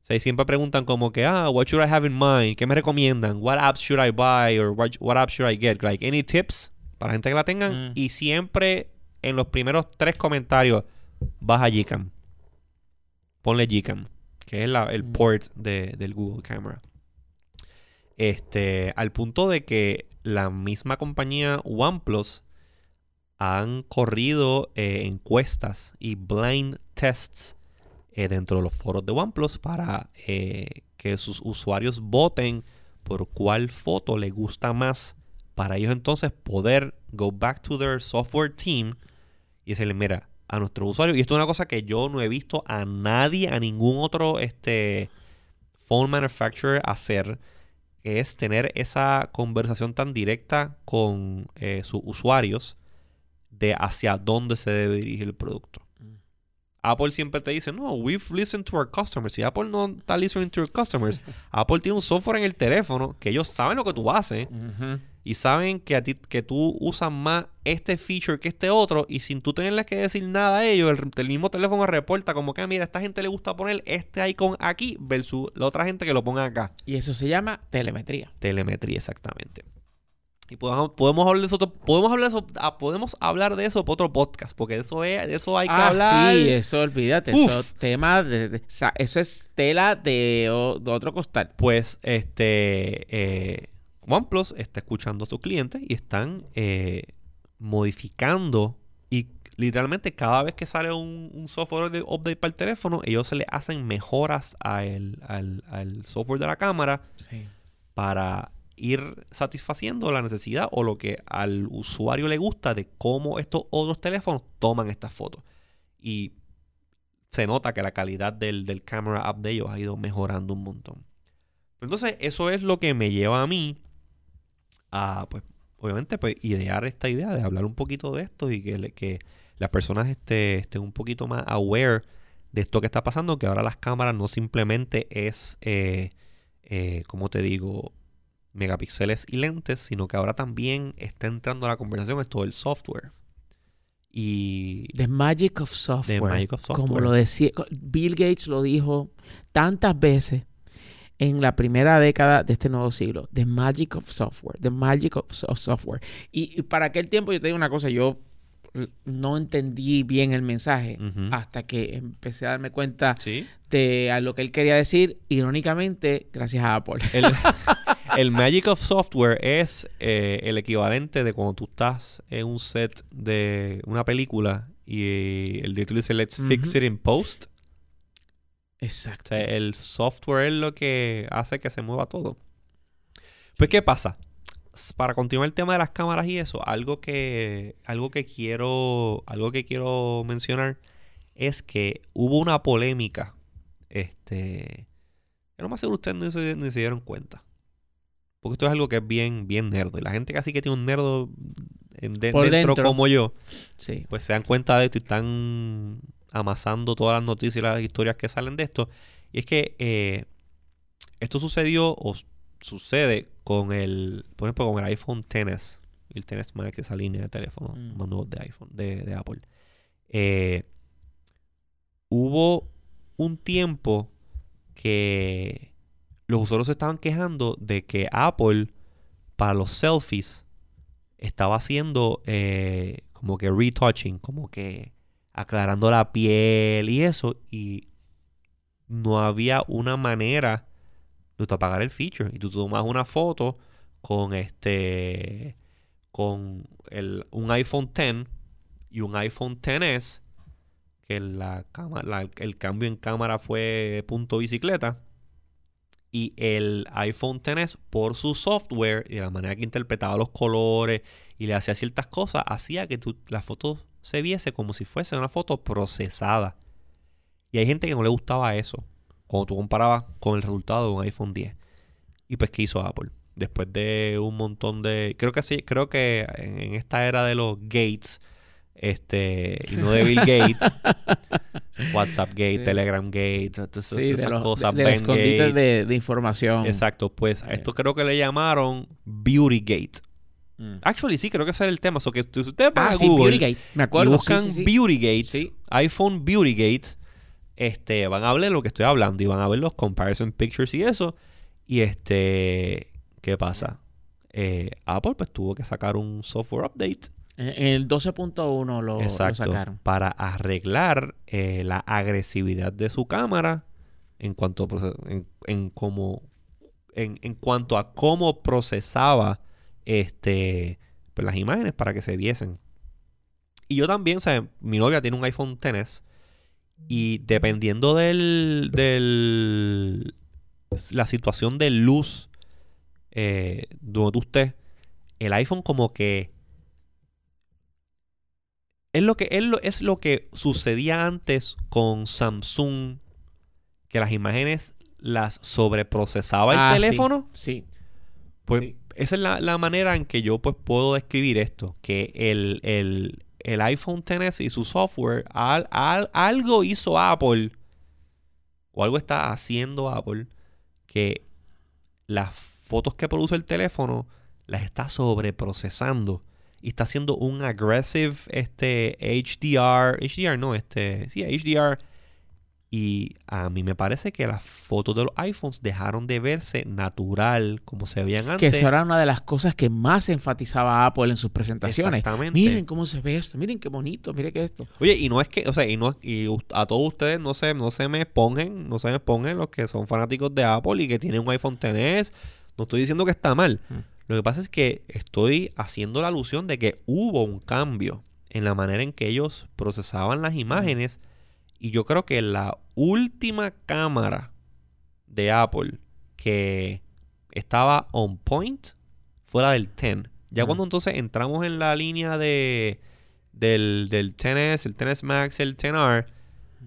O sea, siempre preguntan como que, ah, what should I have in mind? ¿Qué me recomiendan? What apps should I buy? Or what, what apps should I get? Like, any tips para gente que la tengan.
Mm.
Y siempre en los primeros tres comentarios, baja Gcam. Ponle Gcam, que es la- el
Mm.
port de- del Google Camera. Este, al punto de que la misma compañía OnePlus han corrido eh, encuestas y blind tests eh, dentro de los foros de OnePlus para eh, que sus usuarios voten por cuál foto les gusta más para ellos entonces poder go back to their software team y decirle, mira, a nuestros usuarios, y esto es una cosa que yo no he visto a nadie, a ningún otro este, phone manufacturer hacer, es tener esa conversación tan directa con eh, sus usuarios de hacia dónde se debe dirigir el producto. Apple siempre te dice, no, we've listened to our customers. Si Apple no está listening to your customers, (laughs) Apple tiene un software en el teléfono que ellos saben lo que tú haces
Ujú.
y saben que a ti que tú usas más este feature que este otro y sin tú tenerles que decir nada a ellos, el, el mismo teléfono reporta como que, "Ah, mira, a esta gente le gusta poner este icon aquí versus la otra gente que lo ponga acá.
Y eso se llama telemetría.
Telemetría, exactamente. Y podemos, podemos hablar de eso, podemos hablar de eso, ah, podemos hablar de eso por otro podcast, porque de eso es, de eso hay que
Ah,
hablar.
sí, eso olvídate.
Uf.
Eso, tema de, eso es tela de, o- de otro costal.
Pues este eh, OnePlus está escuchando a sus clientes y están eh, modificando y literalmente cada vez que sale un, un software de update para el teléfono, ellos se le hacen mejoras a el- al, al software de la cámara
Sí.
para ir satisfaciendo la necesidad o lo que al usuario le gusta de cómo estos otros teléfonos toman estas fotos. Y se nota que la calidad del, del camera app de ellos ha ido mejorando un montón. Entonces, eso es lo que me lleva a mí a, pues, obviamente, pues, idear esta idea de hablar un poquito de esto y que, que las personas este, estén un poquito más aware de esto que está pasando, que ahora las cámaras no simplemente es, eh, eh, como te digo, megapíxeles y lentes, sino que ahora también está entrando a la conversación esto del software. Y
The Magic of Software.
Magic of
Como
Software.
lo decía, Bill Gates lo dijo tantas veces en la primera década de este nuevo siglo. The Magic of Software. The Magic of, of Software. Y, y para aquel tiempo yo te digo una cosa, yo no entendí bien el mensaje hasta que empecé a darme cuenta
sí,
de a lo que él quería decir, irónicamente, gracias a Apple.
el, (laughs) el Magic of Software es eh, el equivalente de cuando tú estás en un set de una película y el director dice let's fix it in post. O
Exacto.
sea, el software es lo que hace que se mueva todo. Pues, ¿qué pasa? Para continuar el tema de las cámaras y eso, algo que, algo que quiero, algo que quiero mencionar es que hubo una polémica, este, que no más seguro ustedes ni se, ni se dieron cuenta. Porque esto es algo que es bien, bien nerdo. Y la gente casi que tiene un nerdo en- de-
Por
dentro,
dentro.
como yo,
Sí.
pues se dan cuenta de esto y están amasando todas las noticias y las historias que salen de esto. Y es que eh, esto sucedió o sucede con el, por ejemplo, con el iPhone XS, el XS Max, esa línea de teléfono
Mm.
más nuevos de iPhone, de, de Apple. Eh, hubo un tiempo que los usuarios se estaban quejando de que Apple, para los selfies, estaba haciendo eh, como que retouching, como que aclarando la piel y eso, y no había una manera de apagar el feature. Y tú tomas una foto con este, con el, un iPhone X y un iPhone XS, que la cama- la- el cambio en cámara fue punto bicicleta. Y el iPhone XS, por su software y la manera que interpretaba los colores y le hacía ciertas cosas, hacía que tu- la foto se viese como si fuese una foto procesada. Y hay gente que no le gustaba eso. Cuando tú comparabas con el resultado de un iPhone 10. Y pues, ¿qué hizo Apple? Después de un montón de. Creo que sí, creo que en esta era de los Gates, este, (laughs) y no de Bill Gates, WhatsApp Gate,
Sí.
Telegram Gate, todas
Sí,
esas
los
cosas,
de, de
Gate.
de, de información.
Exacto, pues a esto creo que le llamaron Beauty Gate.
Mm.
Actually, sí, creo que ese era el tema. So que si ustedes van
Ah,
a
sí,
Google
Beautygate. Me acuerdo.
buscan. Beauty Gate,
Sí.
iPhone Beauty Gate, este, van a ver lo que estoy hablando y van a ver los comparison pictures y eso. Y este, ¿qué pasa? Eh, Apple pues tuvo que sacar un software update
En en el 12.1 lo, lo sacaron.
para arreglar eh, la agresividad de su cámara en cuanto a, en, en cómo- en, en cuanto a cómo procesaba este pues, las imágenes para que se viesen. Y yo también, o sea, mi novia tiene un iPhone XS y dependiendo del, del la situación de luz eh, donde tú estés, el iPhone como que es lo que es lo, es lo que sucedía antes con Samsung que las imágenes las sobreprocesaba el
Ah, sí,
teléfono.
Sí.
Pues
Sí.
esa es la, la manera en que yo pues puedo describir esto. Que el, el- el iPhone XS y su software, al- al- algo hizo Apple, o algo está haciendo Apple, que las fotos que produce el teléfono las está sobreprocesando. Y está haciendo un aggressive este, HDR, HDR no, este, sí, HDR, Y a mí me parece que las fotos de los iPhones dejaron de verse natural como se veían
Que
antes.
eso era una de las cosas que más enfatizaba Apple en sus presentaciones.
Exactamente.
Miren cómo se ve esto, miren qué bonito, miren qué esto.
Oye, y no es que, o sea, y no y a todos ustedes no se, no se me pongan, no se me pongan los que son fanáticos de Apple y que tienen un iPhone XS. No estoy diciendo que está mal.
Mm.
Lo que pasa es que estoy haciendo la alusión de que hubo un cambio en la manera en que ellos procesaban las imágenes. Y yo creo que la última cámara de Apple que estaba on point fue la del 10. Ya cuando entonces entramos en la línea de del, del 10S, el 10S Max, el 10R,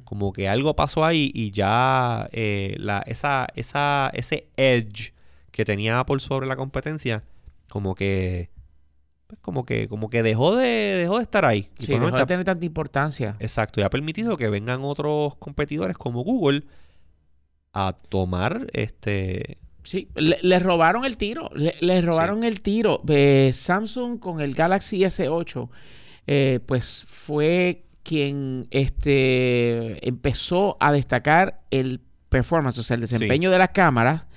como que algo pasó ahí y ya eh, la, esa, esa, ese edge que tenía Apple sobre la competencia, como que pues, como que como que dejó de dejó de estar ahí.
Sí, dejó de tener tanta importancia.
Exacto, y ha permitido que vengan otros competidores como Google a tomar este
Sí, le, le robaron el tiro, le, le robaron el tiro. Eh, Samsung con el Galaxy S8, eh, pues fue quien este, empezó a destacar el performance, o sea, el desempeño de las cámaras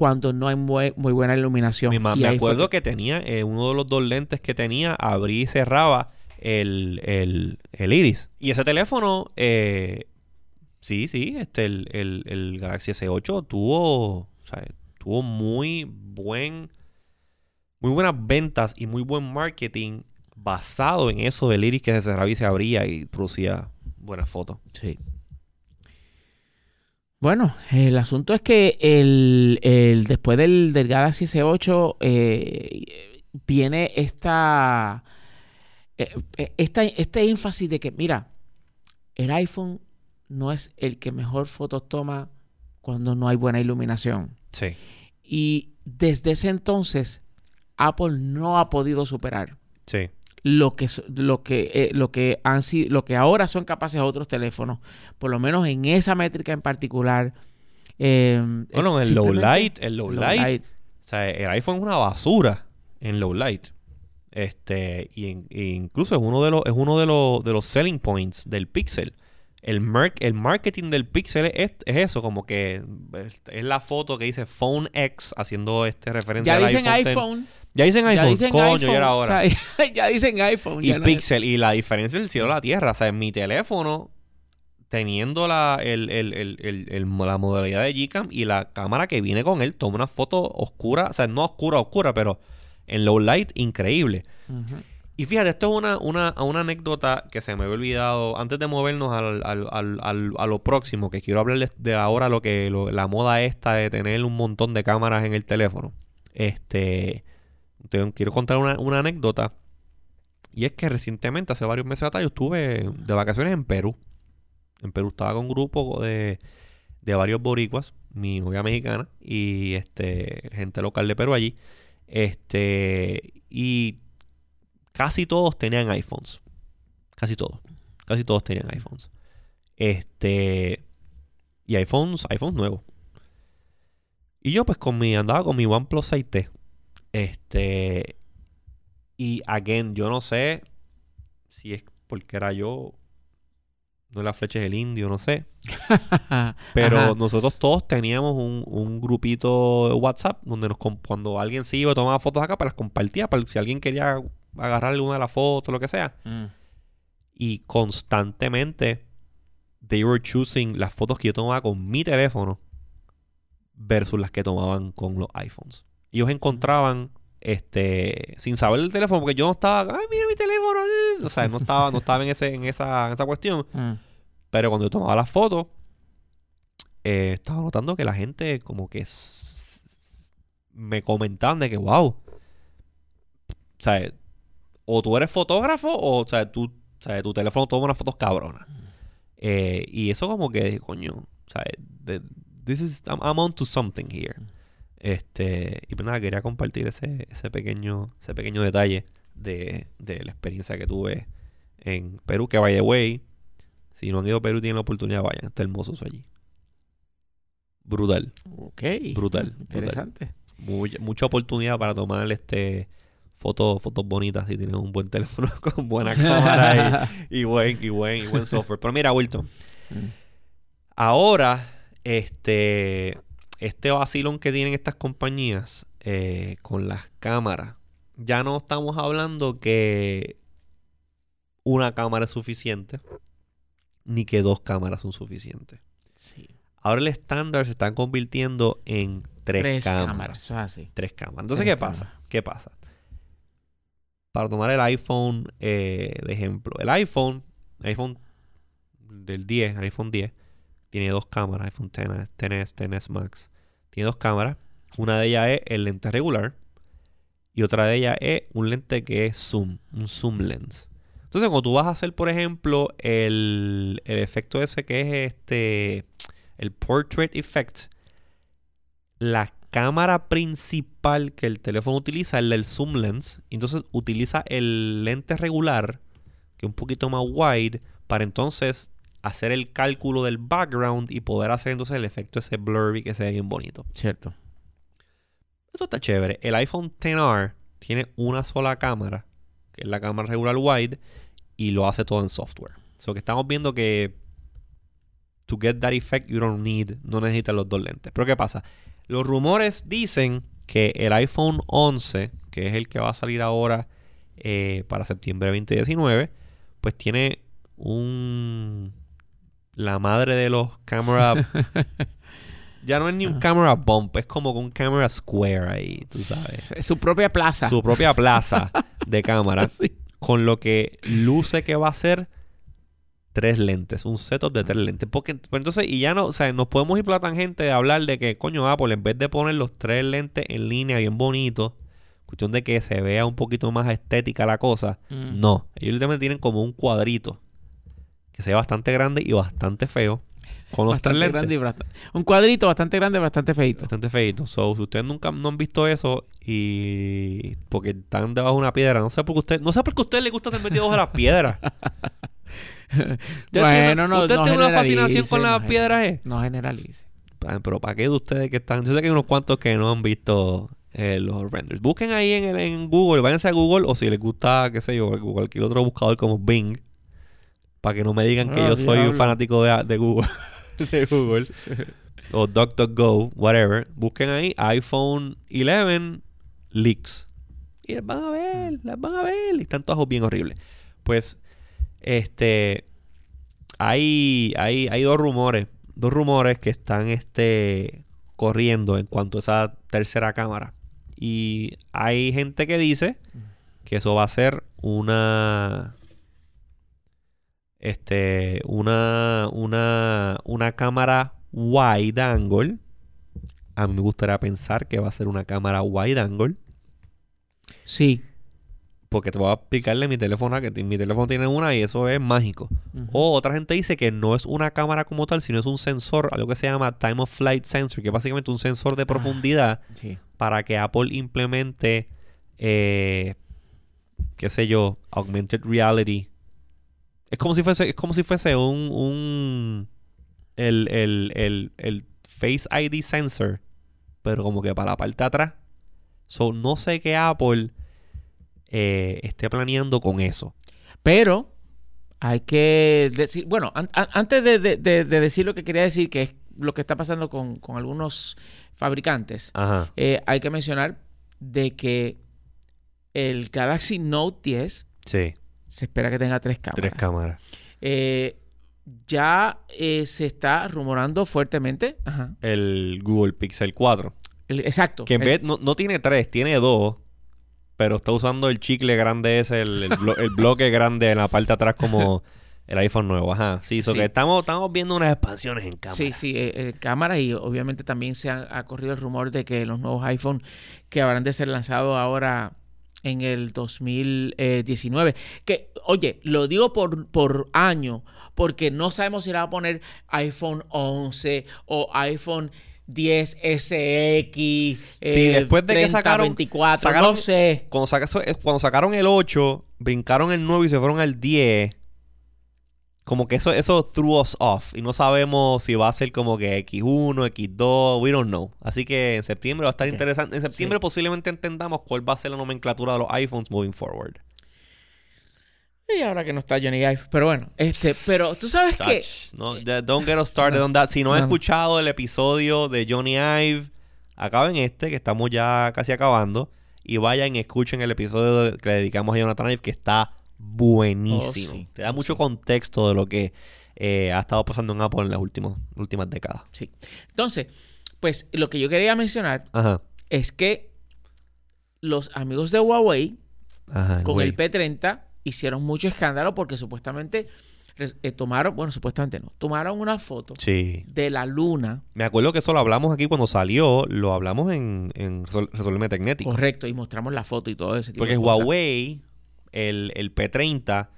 cuando no hay muy, muy buena iluminación.
Mi me
fue
acuerdo que tenía eh, uno de los dos lentes que tenía, abría y cerraba el, el- el iris. Y ese teléfono, eh, sí, sí, este, el, el- el Galaxy S8 tuvo, o sea, tuvo muy buen, muy buenas ventas y muy buen marketing basado en eso del iris que se cerraba y se abría y producía buenas fotos.
Sí. Bueno, el asunto es que el, el- después del, del Galaxy S8 eh, viene esta, eh, eh, esta, este énfasis de que, mira, el iPhone no es el que mejor fotos toma cuando no hay buena iluminación.
Sí.
Y desde ese entonces, Apple no ha podido superar
Sí.
Lo que lo que eh, lo que han lo que ahora son capaces otros teléfonos por lo menos en esa métrica en particular eh,
Bueno,
es
el low light, el low,
low
light,
light.
O sea, el iPhone es una basura en low light. Este, y, en- e incluso es uno de los, es uno de los, de los selling points del Pixel. El, mer- el marketing del Pixel es, es eso, como que es, la foto que dice Phone X haciendo este referencia
ya
al
dicen
iPhone.
iPhone,
X. Ya dicen
ya
iPhone,
dicen
coño,
iPhone
ya era
o
hora.
sea, (laughs) ya dicen iPhone
y
ya no
Pixel, y la diferencia del cielo a la tierra. O sea, en mi teléfono, teniendo la, el, el- el- la modalidad de Gcam y la cámara que viene con él, toma una foto oscura, o sea, no oscura, oscura, pero en low light, increíble. Y fíjate, esto es una, una, una anécdota que se me había olvidado antes de movernos al, al- al- al- a lo próximo, que quiero hablarles de ahora lo que lo- la moda esta de tener un montón de cámaras en el teléfono. Este, quiero contar una, una anécdota. Y es que recientemente, hace varios meses atrás, yo estuve de vacaciones en Perú. En Perú estaba con un grupo de, de varios boricuas, mi novia mexicana y este gente local de Perú allí. Este, y casi todos tenían iPhones. Casi todos. Casi todos tenían iPhones. Este. Y iPhones, iPhones nuevos. Y yo, pues, con mi, andaba con mi OnePlus 6T. Este. Y, again, yo no sé si es porque era yo. No la flecha del indio, no sé. (laughs) Pero
Ajá.
nosotros todos teníamos un, un grupito de WhatsApp donde nos cuando alguien se iba tomaba fotos acá, pues las compartía. Para si alguien quería agarrar alguna de las fotos, lo que sea.
Mm.
Y constantemente, they were choosing las fotos que yo tomaba con mi teléfono versus las que tomaban con los iPhones. Ellos encontraban, este, sin saber el teléfono, porque yo no estaba, ay, mira mi teléfono. eh". O sea, no estaba, no estaba en, ese, en, esa, en esa cuestión.
Mm. (laughs)
Pero cuando yo tomaba las fotos, eh, estaba notando que la gente como que me comentaban de que, wow, o sea, o tú eres fotógrafo o, o sea, tú, o sea, tu teléfono toma unas fotos cabronas. Eh, y eso como que, coño, o sea, this is, I'm, I'm on to something here. Este, y pues nada, quería compartir ese, ese pequeño, ese pequeño detalle de, de la experiencia que tuve en Perú, que by the way, si no han ido a Perú y tienen la oportunidad, vayan, está hermoso eso allí. Brutal,
Ok.
Brutal,
Interesante.
Mucha- mucha oportunidad para tomar este fotos, fotos bonitas si tienes un buen teléfono (laughs) con buena cámara y, (laughs) y buen, y buen, y buen software. Pero mira, Wilton,
Mm.
ahora, este, este vacilón que tienen estas compañías eh, con las cámaras, ya no estamos hablando que una cámara es suficiente, ni que dos cámaras son suficientes.
Sí.
Ahora el estándar se está convirtiendo en tres,
Tres
cámaras.
cámaras. Eso es así.
Tres cámaras. Entonces,
Tres
¿qué pasa? ¿Qué pasa? Para tomar el iPhone eh, de ejemplo. El iPhone, iPhone del 10, el iPhone 10, tiene dos cámaras. iPhone 10, 10S, 10S Max. Tiene dos cámaras. Una de ellas es el lente regular. Y otra de ellas es un lente que es zoom. Un zoom lens. Entonces, cuando tú vas a hacer, por ejemplo, el, el efecto ese que es este... El portrait effect la cámara principal que el teléfono utiliza es el zoom lens. Entonces utiliza el lente regular, que es un poquito más wide, para entonces hacer el cálculo del background y poder hacer entonces el efecto ese blurry que se ve bien bonito.
Cierto.
Eso está chévere. El iPhone XR tiene una sola cámara, que es la cámara regular wide, y lo hace todo en software. So que estamos viendo que to get that effect you don't need, no necesitas los dos lentes. Pero ¿qué pasa? Los rumores dicen que el iPhone 11, que es el que va a salir ahora eh, para septiembre de 2019, pues tiene un... La madre de los camera... (laughs) ya no es ni un camera bump, es como un camera square ahí, tú sabes.
Es su propia plaza.
Su propia plaza de (laughs) cámaras
Sí.
con lo que luce que va a ser tres lentes, un setup de tres lentes. Porque pues entonces, y ya no, o sea, nos podemos ir por la tangente de hablar de que, coño, Apple, en vez de poner los tres lentes en línea bien bonitos, cuestión de que se vea un poquito más estética la cosa,
Mm.
no. Ellos literalmente tienen como un cuadrito que se ve bastante grande y bastante feo. Con los tres
Bastante
lentes.
grande y bastante- Un cuadrito bastante grande y bastante feito.
Bastante feito. So, si ustedes nunca no han visto eso y porque están debajo de una piedra, no sé por qué usted, no sé por qué a usted le gusta estar metido debajo de las piedras. (laughs) ¿Usted
Bueno,
tiene,
no,
usted
no
tiene una fascinación con las
no
piedras, ¿eh?
No generalice.
Pero ¿para qué de ustedes que están? Yo sé que hay unos cuantos que no han visto eh, los renders. Busquen ahí en, el- en Google, váyanse a Google o si les gusta, qué sé yo, cualquier otro buscador como Bing, para que no me digan que
Ah,
yo soy un fanático de, de Google. (laughs) de Google. (laughs) o DuckDuckGo, whatever. Busquen ahí iPhone 11 leaks. Y las van a ver, las van a ver. Y están todos bien horribles. Pues, este. Hay, hay, hay dos rumores. Dos rumores que están este, corriendo en cuanto a esa tercera cámara. Y hay gente que dice que eso va a ser una. Este. Una. Una. Una cámara wide angle. A mí me gustaría pensar que va a ser una cámara wide angle.
Sí.
Porque te voy a explicarle mi teléfono que mi teléfono tiene una y eso es mágico. O otra gente dice que no es una cámara como tal, sino es un sensor, algo que se llama Time of Flight Sensor, que es básicamente un sensor de profundidad
Sí.
para que Apple implemente, eh, qué sé yo, augmented reality. Es como si fuese, es como si fuese un, un el, el, el, el Face ID sensor, pero como que para la parte de atrás. So, no sé qué Apple eh, esté planeando con eso.
Pero hay que decir, bueno, an- an- antes de, de- de- de decir lo que quería decir, que es lo que está pasando con, con algunos fabricantes,
Ajá.
eh, hay que mencionar de que el Galaxy Note 10
Sí,
se espera que tenga tres cámaras.
tres cámaras.
Eh, ya eh, se está rumorando fuertemente. Ajá.
El Google Pixel 4.
El- exacto.
Que en
El-
vez, no, no tiene tres, tiene dos. Pero está usando el chicle grande ese, el, el blo- el bloque grande en la parte de atrás como el iPhone nuevo. Ajá. Sí, so
Sí.
que estamos, estamos viendo unas expansiones en cámara.
Sí, sí, eh, eh, cámaras y obviamente también se ha, ha corrido el rumor de que los nuevos iPhone que habrán de ser lanzados ahora en el 2019. Que, oye, lo digo por, por año, porque no sabemos si le va a poner iPhone 11 o iPhone 10 SX.
Sí, después de que sacaron-
24,
sacaron-
no sé.
Cuando, saca- eso- eh, cuando sacaron el 8, brincaron el 9 y se fueron al 10. Como que eso, eso threw us off. Y no sabemos si va a ser como que X1, X2, we don't know. Así que en septiembre va a estar interesante. En septiembre
Sí.
posiblemente entendamos cuál va a ser la nomenclatura de los iPhones moving forward.
Y ahora que no está Johnny Ive. Pero bueno, este, pero tú sabes que.
No, don't get us started on that. Si no,
No,
han escuchado el episodio de Johnny Ive, acaben este, que estamos ya casi acabando. Y vayan y escuchen el episodio que le dedicamos a Jonathan Ive, que está buenísimo.
Oh, sí.
Te da mucho contexto de lo que eh, ha estado pasando en Apple en las últimas, últimas décadas.
Sí. Entonces, pues lo que yo quería mencionar
Ajá.
es que los amigos de Huawei
Ajá.
con
güey.
el P30 hicieron mucho escándalo porque supuestamente eh, tomaron, bueno, supuestamente no, tomaron una foto
Sí.
de la luna,
Me acuerdo que eso lo hablamos aquí cuando salió. Lo hablamos en, en Resol- Resolverme Tecnético.
correcto, y mostramos la foto y todo ese tipo
Porque
de cosas.
Huawei, el, el P30,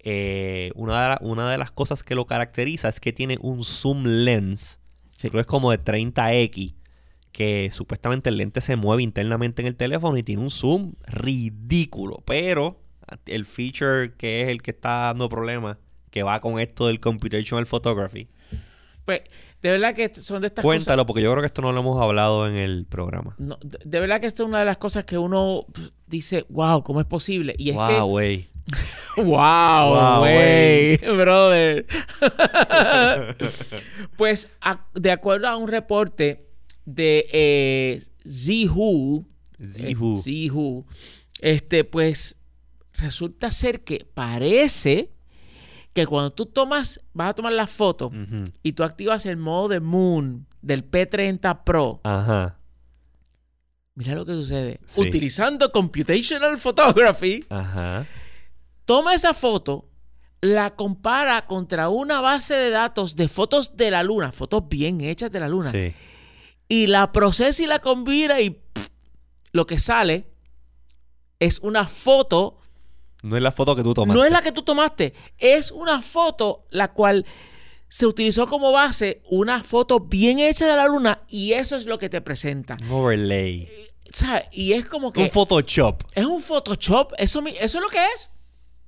eh, una, de la- una de las cosas que lo caracteriza es que tiene un zoom lens.
Sí.
Creo que es como de 30x. Que supuestamente el lente se mueve internamente en el teléfono y tiene un zoom ridículo. Pero el feature que es el que está dando problemas, que va con esto del computational photography.
Pues, de verdad que son de estas
Cuéntalo, porque yo creo que esto no lo hemos hablado en el programa.
no, de, de verdad que esto es una de las cosas que uno pff, dice, wow, ¿cómo es posible? Y es
wow,
que, wow,
Wow,
güey, (laughs) (laughs) brother. (laughs) pues, a- de acuerdo a un reporte de eh, Zihu,
Zihu.
eh, Zihu, este, pues, resulta ser que parece que cuando tú tomas, vas a tomar la foto y tú activas el modo de Moon del P30 Pro,
Ajá.
mira lo que sucede.
Sí.
Utilizando Computational Photography,
Ajá.
toma esa foto, la compara contra una base de datos de fotos de la luna, fotos bien hechas de la luna,
Sí.
y la procesa y la combina y pff, lo que sale es una foto,
No es la foto que tú tomaste.
no es la que tú tomaste, es una foto la cual se utilizó como base una foto bien hecha de la luna y eso es lo que te presenta.
Un overlay.
¿Sabes? Y es como que
Un Photoshop.
es un Photoshop, eso, eso es lo que es.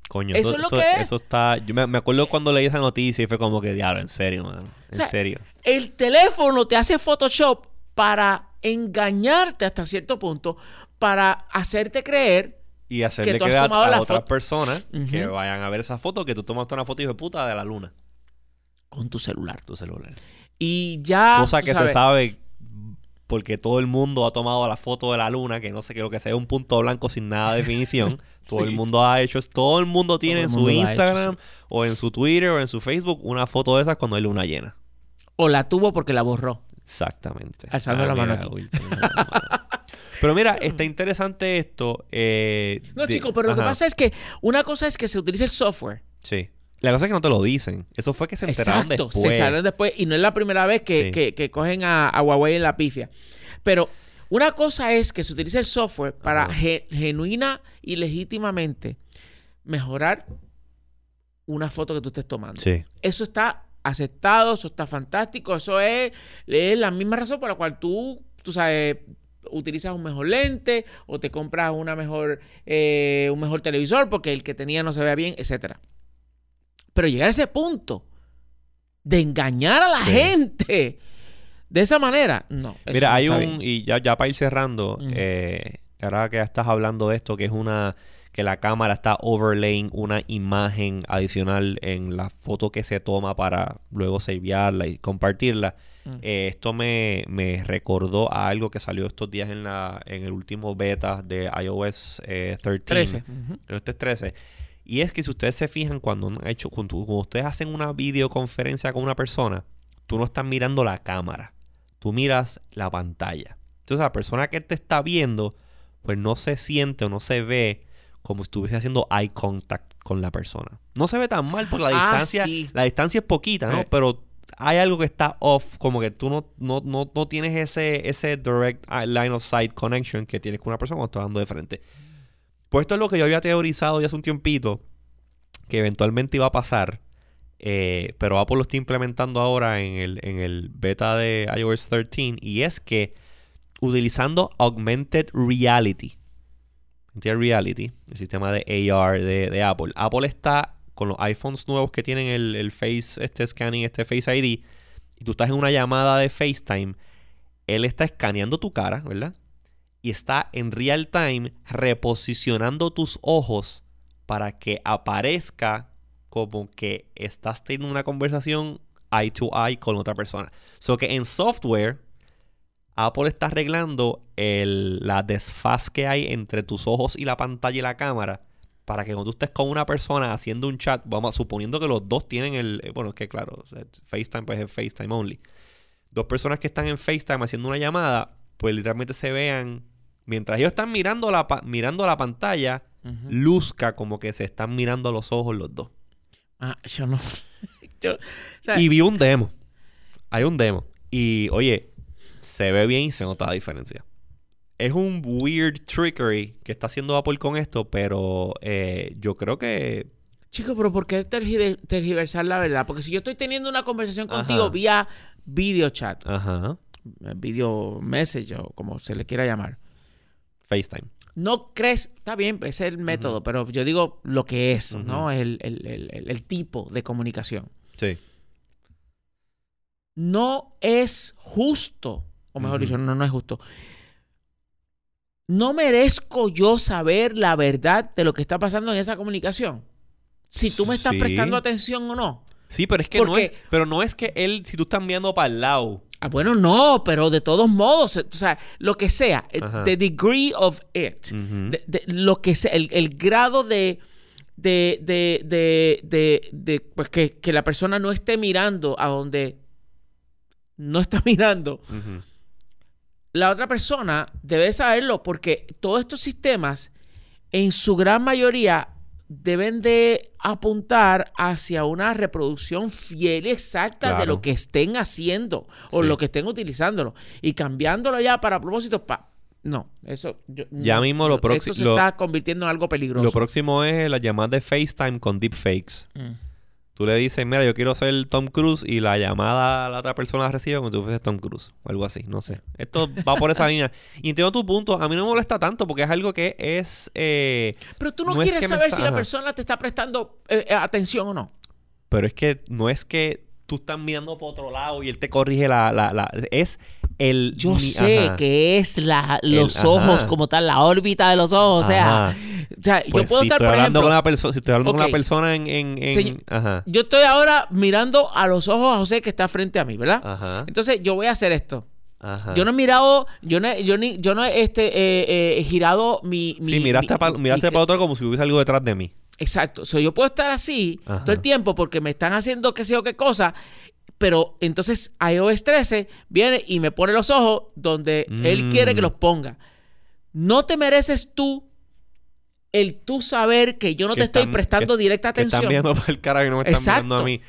Coño,
Eso
eso,
es lo
eso-
que es.
eso está. Yo me, me acuerdo cuando leí esa noticia y fue como que, diablo, en serio, mano. En
O sea,
serio.
El teléfono te hace Photoshop para engañarte hasta cierto punto, para hacerte creer
Y hacerle
has
creer a, otras
foto.
personas que vayan a ver esa foto que tú tomaste una foto y de puta de la luna.
con tu celular.
Tu celular.
Y ya.
Cosa que
sabes,
se sabe porque todo el mundo ha tomado la foto de la luna, que no sé qué lo que sea un punto blanco sin nada de definición. (laughs) Todo el mundo ha hecho, todo el mundo tiene
el
en su
hecho,
Instagram o en su Twitter o en su Facebook una foto de esas cuando hay luna llena.
O la tuvo porque la borró.
Exactamente.
Alzando mano aquí.
la (laughs) mano. Pero mira, está interesante esto. eh,
No,
de-
chico, pero lo que pasa es que una cosa es que se utilice el software.
Sí. La cosa es que no te lo dicen. Eso fue que se enteraron
Exacto,
después.
se sale después. Y no es la primera vez que,
Sí.
que- que cogen a, a Huawei en la pifia. Pero una cosa es que se utilice el software para ge- genuina y legítimamente mejorar una foto que tú estés tomando.
Sí.
Eso está aceptado, eso está fantástico, eso es, es la misma razón por la cual tú, tú sabes, utilizas un mejor lente o te compras una mejor, eh, un mejor televisor porque el que tenía no se vea bien, etcétera. Pero llegar a ese punto de engañar a la
Sí.
gente de esa manera, no.
Mira, hay un.
bien.
Y ya, ya para ir cerrando,
Ujú.
eh, ahora que ya estás hablando de esto, que es una. Que la cámara está overlaying una imagen adicional en la foto que se toma para luego savearla y compartirla.
Mm.
Eh, esto me, me recordó a algo que salió estos días en, la, en el último beta de iOS eh, 13.
13. Ujú.
Este es 13. Y es que si ustedes se fijan cuando han hecho, cuando, cuando ustedes hacen una videoconferencia con una persona, tú no estás mirando la cámara, tú miras la pantalla. Entonces la persona que te está viendo, pues no se siente o no se ve como si estuviese haciendo eye contact con la persona. No se ve tan mal porque la (gasps)
Ah,
distancia,
sí.
la distancia es poquita, ¿no?
Eh.
Pero hay algo que está off, como que tú no, no, no, no tienes ese, ese direct line of sight connection que tienes con una persona cuando estás dando de frente. Pues esto es lo que yo había teorizado ya hace un tiempito, que eventualmente iba a pasar, eh, pero Apple lo está implementando ahora en el, en el beta de iOS 13, y es que utilizando Augmented Reality, Reality, el sistema de AR de, Apple, Apple está con los iPhones nuevos que tienen el, el Face, este scanning, este Face ID, y tú estás en una llamada de FaceTime, él está escaneando tu cara, ¿verdad? y está en real time reposicionando tus ojos para que aparezca como que estás teniendo una conversación eye to eye con otra persona. So que en software, Apple está arreglando el, la desfaz que hay entre tus ojos y la pantalla y la cámara para que cuando tú estés con una persona haciendo un chat, vamos suponiendo que los dos tienen el, eh, bueno, es que claro, FaceTime pues es FaceTime only. Dos personas que están en FaceTime haciendo una llamada, pues literalmente se vean mientras ellos están mirando la mirando la pantalla, luzca como que se están mirando a los ojos los dos.
Ah, yo no. (laughs) yo, o sea,
Y vi un demo. Hay un demo. Y oye, se ve bien y se nota la diferencia. Es un weird trickery que está haciendo Apple con esto, pero eh, yo creo que.
Chico, pero ¿por qué tergi- tergiversar la verdad? Porque si yo estoy teniendo una conversación contigo
Ajá.
vía video chat,
Ajá.
eh, video message o como se le quiera llamar,
FaceTime.
no crees, está bien, es el método, pero yo digo lo que es, ¿no? El- el- el- el tipo de comunicación.
Sí.
No es justo, o mejor dicho, no, no es justo. No merezco yo saber la verdad de lo que está pasando en esa comunicación. Si tú me estás
Sí.
prestando atención o no.
Sí, pero es que no es. Pero no es que él, si tú estás mirando para el lado.
Ah, bueno, no, pero de todos modos, o sea, lo que sea, eh,
Ajá.
the degree of it, de- de- lo que sea, el, el grado de, de, de, pues que, que la persona no esté mirando a donde no está (laughs) mirando. La otra persona debe saberlo porque todos estos sistemas, en su gran mayoría, deben de apuntar hacia una reproducción fiel y exacta de lo que estén haciendo o
Sí.
lo que estén utilizándolo y cambiándolo ya para propósitos pa no eso yo-
Ya
no.
mismo lo
esto
próximo-
se
lo-
está convirtiendo en algo peligroso
Lo próximo es la llamada de FaceTime con deepfakes.
Mm.
Tú le dices, mira, yo quiero ser Tom Cruise y la llamada a la otra persona la recibe si tú fueses Tom Cruise. O algo así, no sé. Esto va por esa (laughs) línea. Y entiendo tu punto. A mí no me molesta tanto porque es algo que es... eh,
pero tú no,
No es
quieres
que
saber
está-
si la
ajá.
persona te está prestando eh, eh, atención o no
pero es que no es que tú estás mirando por otro lado y él te corrige la... la, la- es el...
Yo sé
ajá.
que es la, los
El-
ojos
ajá.
como tal, la órbita de los ojos. O sea, o sea
Pues
yo puedo
si
estar,
estoy
por
hablando
ejemplo,
con una persona... Si estoy hablando con una persona en... en, en-
Señor-
Ajá.
yo estoy ahora mirando a los ojos a José que está frente a mí, ¿verdad?
Ajá.
Entonces yo voy a hacer esto.
Ajá.
Yo no he mirado, yo no, he- yo ni, yo no he este, eh, eh, girado mi, mi-
Sí, miraste,
mi-
pa-
mi-
miraste
mi-
para otro como si hubiese algo detrás de mí.
Exacto. O sea, yo puedo estar así
Ajá.
todo el tiempo porque me están haciendo qué sé yo qué cosa. Pero entonces iOS 13 viene y me pone los ojos donde él
Mm.
quiere que los ponga. No te mereces tú el tú saber que yo no
Que
te estoy prestando directa
Que están
atención.
viendo para el carajo y no me están
Exacto.
mirando a mí.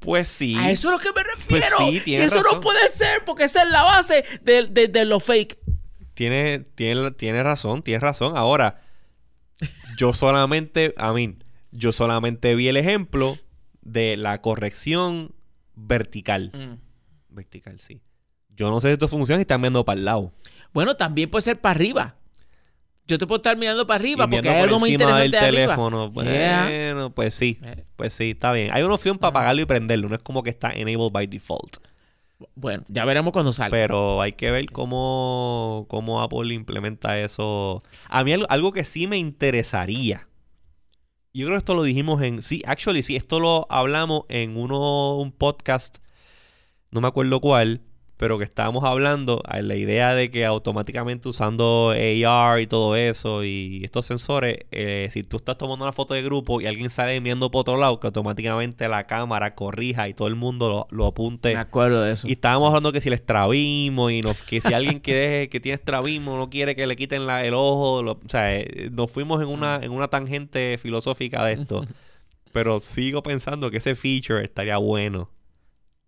Pues sí.
A eso es a lo que me
Pues
refiero.
sí,
y eso no puede ser porque esa es la base de, de, de lo fake.
Tiene, tiene, tiene razón, tienes razón. Ahora, yo solamente, a mí, yo solamente vi el ejemplo de la corrección vertical.
Mm.
Vertical, sí. Yo no sé si esto funciona y están viendo para el lado.
Bueno, también puede ser para arriba. Yo te puedo estar mirando para arriba
Y
porque hay
por
algo muy interesante
del
de arriba.
teléfono.
Yeah.
Bueno, pues sí.
Eh,
Pues sí, está bien. Hay una opción para apagarlo y prenderlo. No es como que está enabled by default.
Bueno, ya veremos cuando salga.
Pero hay que ver cómo, cómo Apple implementa eso. A mí algo, algo que sí me interesaría. Yo creo que esto lo dijimos en... Sí, actually, sí. Esto lo hablamos en uno, un podcast. No me acuerdo cuál. Pero que estábamos hablando. La idea de que automáticamente usando AR y todo eso. Y estos sensores. eh, si tú estás tomando una foto de grupo y alguien sale mirando por otro lado. Que automáticamente la cámara corrija y todo el mundo lo, lo apunte.
me acuerdo de eso.
Y estábamos hablando que si el estrabismo y nos- que si alguien que, que tiene estrabismo no quiere que le quiten la- el ojo, lo- o sea, eh, nos fuimos en una, en una tangente filosófica de esto. (laughs) Pero sigo pensando que ese feature estaría bueno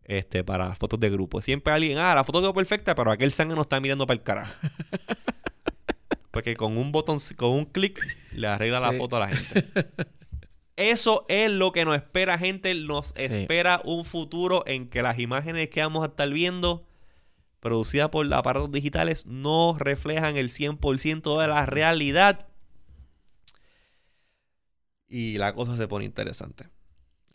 este, para fotos de grupo. Siempre alguien, ah, la foto quedó perfecta, pero aquel sangre no está mirando para el carajo. (laughs) Porque con un botón, con un clic, le arregla la foto a la gente. (laughs) Eso es lo que nos espera, gente. Nos
Sí.
espera un futuro en que las imágenes que vamos a estar viendo, producidas por aparatos digitales, no reflejan el 100% de la realidad. Y la cosa se pone interesante.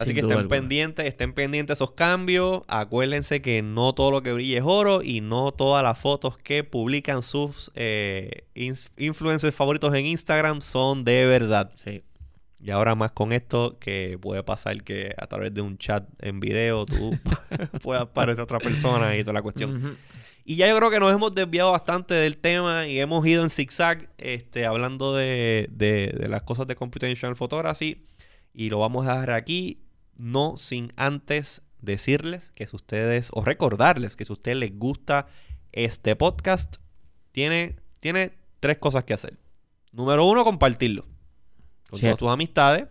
Así
Sin
que estén pendientes, estén pendientes esos cambios. Acuérdense que no todo lo que brilla es oro y no todas las fotos que publican sus eh, influencers favoritos en Instagram son de verdad.
Sí.
Y ahora más con esto, que puede pasar que a través de un chat en video tú (laughs) puedas aparecer otra persona y toda la cuestión. Y ya yo creo que nos hemos desviado bastante del tema y hemos ido en zigzag este, hablando de, de- de las cosas de Computational Photography. Y lo vamos a dejar aquí, no sin antes decirles que si ustedes, o recordarles que si a ustedes les gusta este podcast, tiene, tiene tres cosas que hacer. Número uno, compartirlo con
Cierto.
todas tus amistades,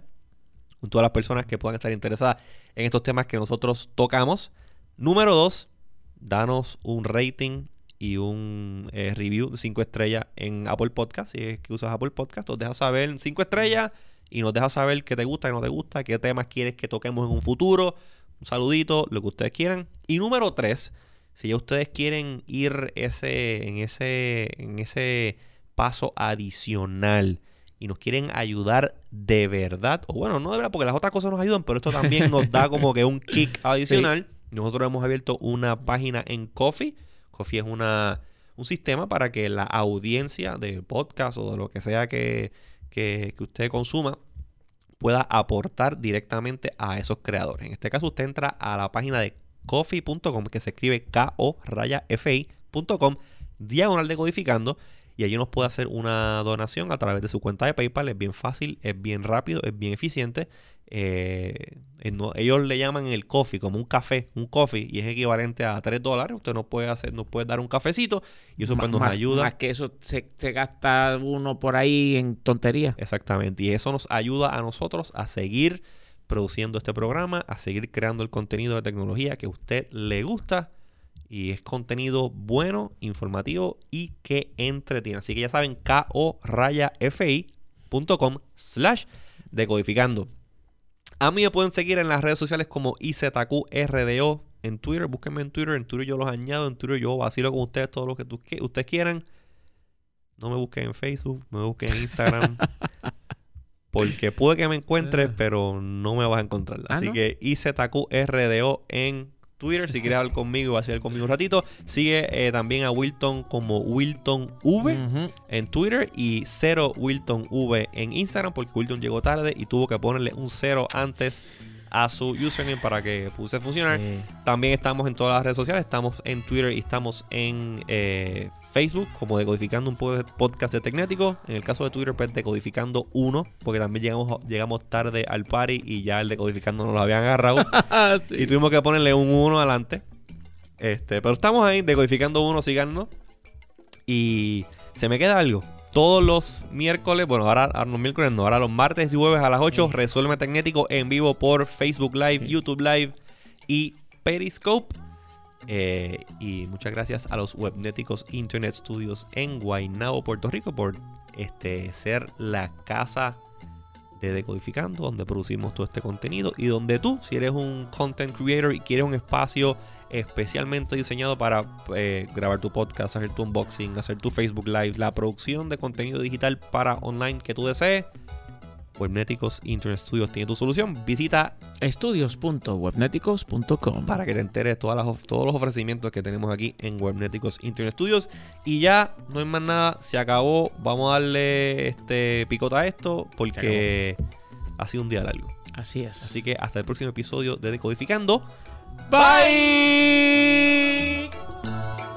con todas las personas que puedan estar interesadas en estos temas que nosotros tocamos. Número dos, danos un rating y un eh, review de 5 estrellas en Apple Podcast. Si es que usas Apple Podcast, nos dejas saber 5 estrellas y nos dejas saber qué te gusta, qué no te gusta, qué temas quieres que toquemos en un futuro. Un saludito, lo que ustedes quieran. Y número 3, si ya ustedes quieren ir ese, en, ese, en ese paso adicional y nos quieren ayudar de verdad, o bueno, no de verdad, porque las otras cosas nos ayudan, pero esto también nos da (laughs) como que un kick adicional. Nosotros hemos abierto una página en Coffee. Coffee es una, un sistema para que la audiencia de podcast o de lo que sea que, que, usted consuma pueda aportar directamente a esos creadores. En este caso, usted entra a la página de coffee.com, que se escribe K-O-F-I.com, diagonal decodificando, y allí nos puede hacer una donación a través de su cuenta de PayPal. Es bien fácil, es bien rápido, es bien eficiente. Eh, ellos le llaman el coffee como un café, un coffee, y es equivalente a 3 dólares. Usted nos puede hacer, nos puede dar un cafecito y eso pues, nos
más-
ayuda.
Más que eso se, se gasta uno por ahí en tontería.
Exactamente. Y eso nos ayuda a nosotros a seguir produciendo este programa, a seguir creando el contenido de tecnología que a usted le gusta. Y es contenido bueno, informativo y que entretiene. Así que ya saben, ko-fi.com slash decodificando. A mí me pueden seguir en las redes sociales como IZQRDO en Twitter. Búsquenme en Twitter. En Twitter yo los añado. En Twitter yo vacilo con ustedes todo lo que tú ustedes quieran. No me busquen en Facebook. No me busquen en Instagram. (laughs) Porque puede que me encuentres, pero no me vas a encontrar.
Ah,
Así
¿no?
que IZQRDO en Twitter. Si quieres hablar conmigo y vacilar conmigo un ratito. Sigue eh, también a Wilton como Wilton V en Twitter y 0 Wilton V en Instagram porque Wilton llegó tarde y tuvo que ponerle un 0 antes a su username para que pudiese funcionar.
Sí.
También estamos en todas las redes sociales, estamos en Twitter y estamos en eh, Facebook como Decodificando un pod- podcast de Tecnético. En el caso de Twitter, pues Decodificando 1, porque también llegamos, llegamos tarde al party y ya el Decodificando nos lo habían agarrado. (laughs)
Ah, sí.
Y tuvimos que ponerle un 1 adelante. Este, pero estamos ahí, decodificando uno, síganos. Y se me queda algo. Todos los miércoles, bueno, ahora, ahora los miércoles no, ahora los martes y jueves a las 8, Resuelve Tecnético en vivo por Facebook Live. YouTube Live y Periscope. Eh, y muchas gracias a los Webnéticos Internet Studios en Guaynabo, Puerto Rico, por este, ser la casa de Decodificando, donde producimos todo este contenido y donde tú, si eres un content creator y quieres un espacio especialmente diseñado para eh, grabar tu podcast, hacer tu unboxing, hacer tu Facebook Live, la producción de contenido digital para online que tú desees, Webnéticos Internet Studios tiene tu solución. Visita
Estudios.webneticos.com
para que te enteres de todas las todos los ofrecimientos que tenemos aquí en Webnéticos Internet Studios. Y ya no hay más nada, se acabó. Vamos a darle este picota a esto porque ha sido un día largo.
Así es.
Así que hasta el próximo episodio de Decodificando. Bye.
Bye.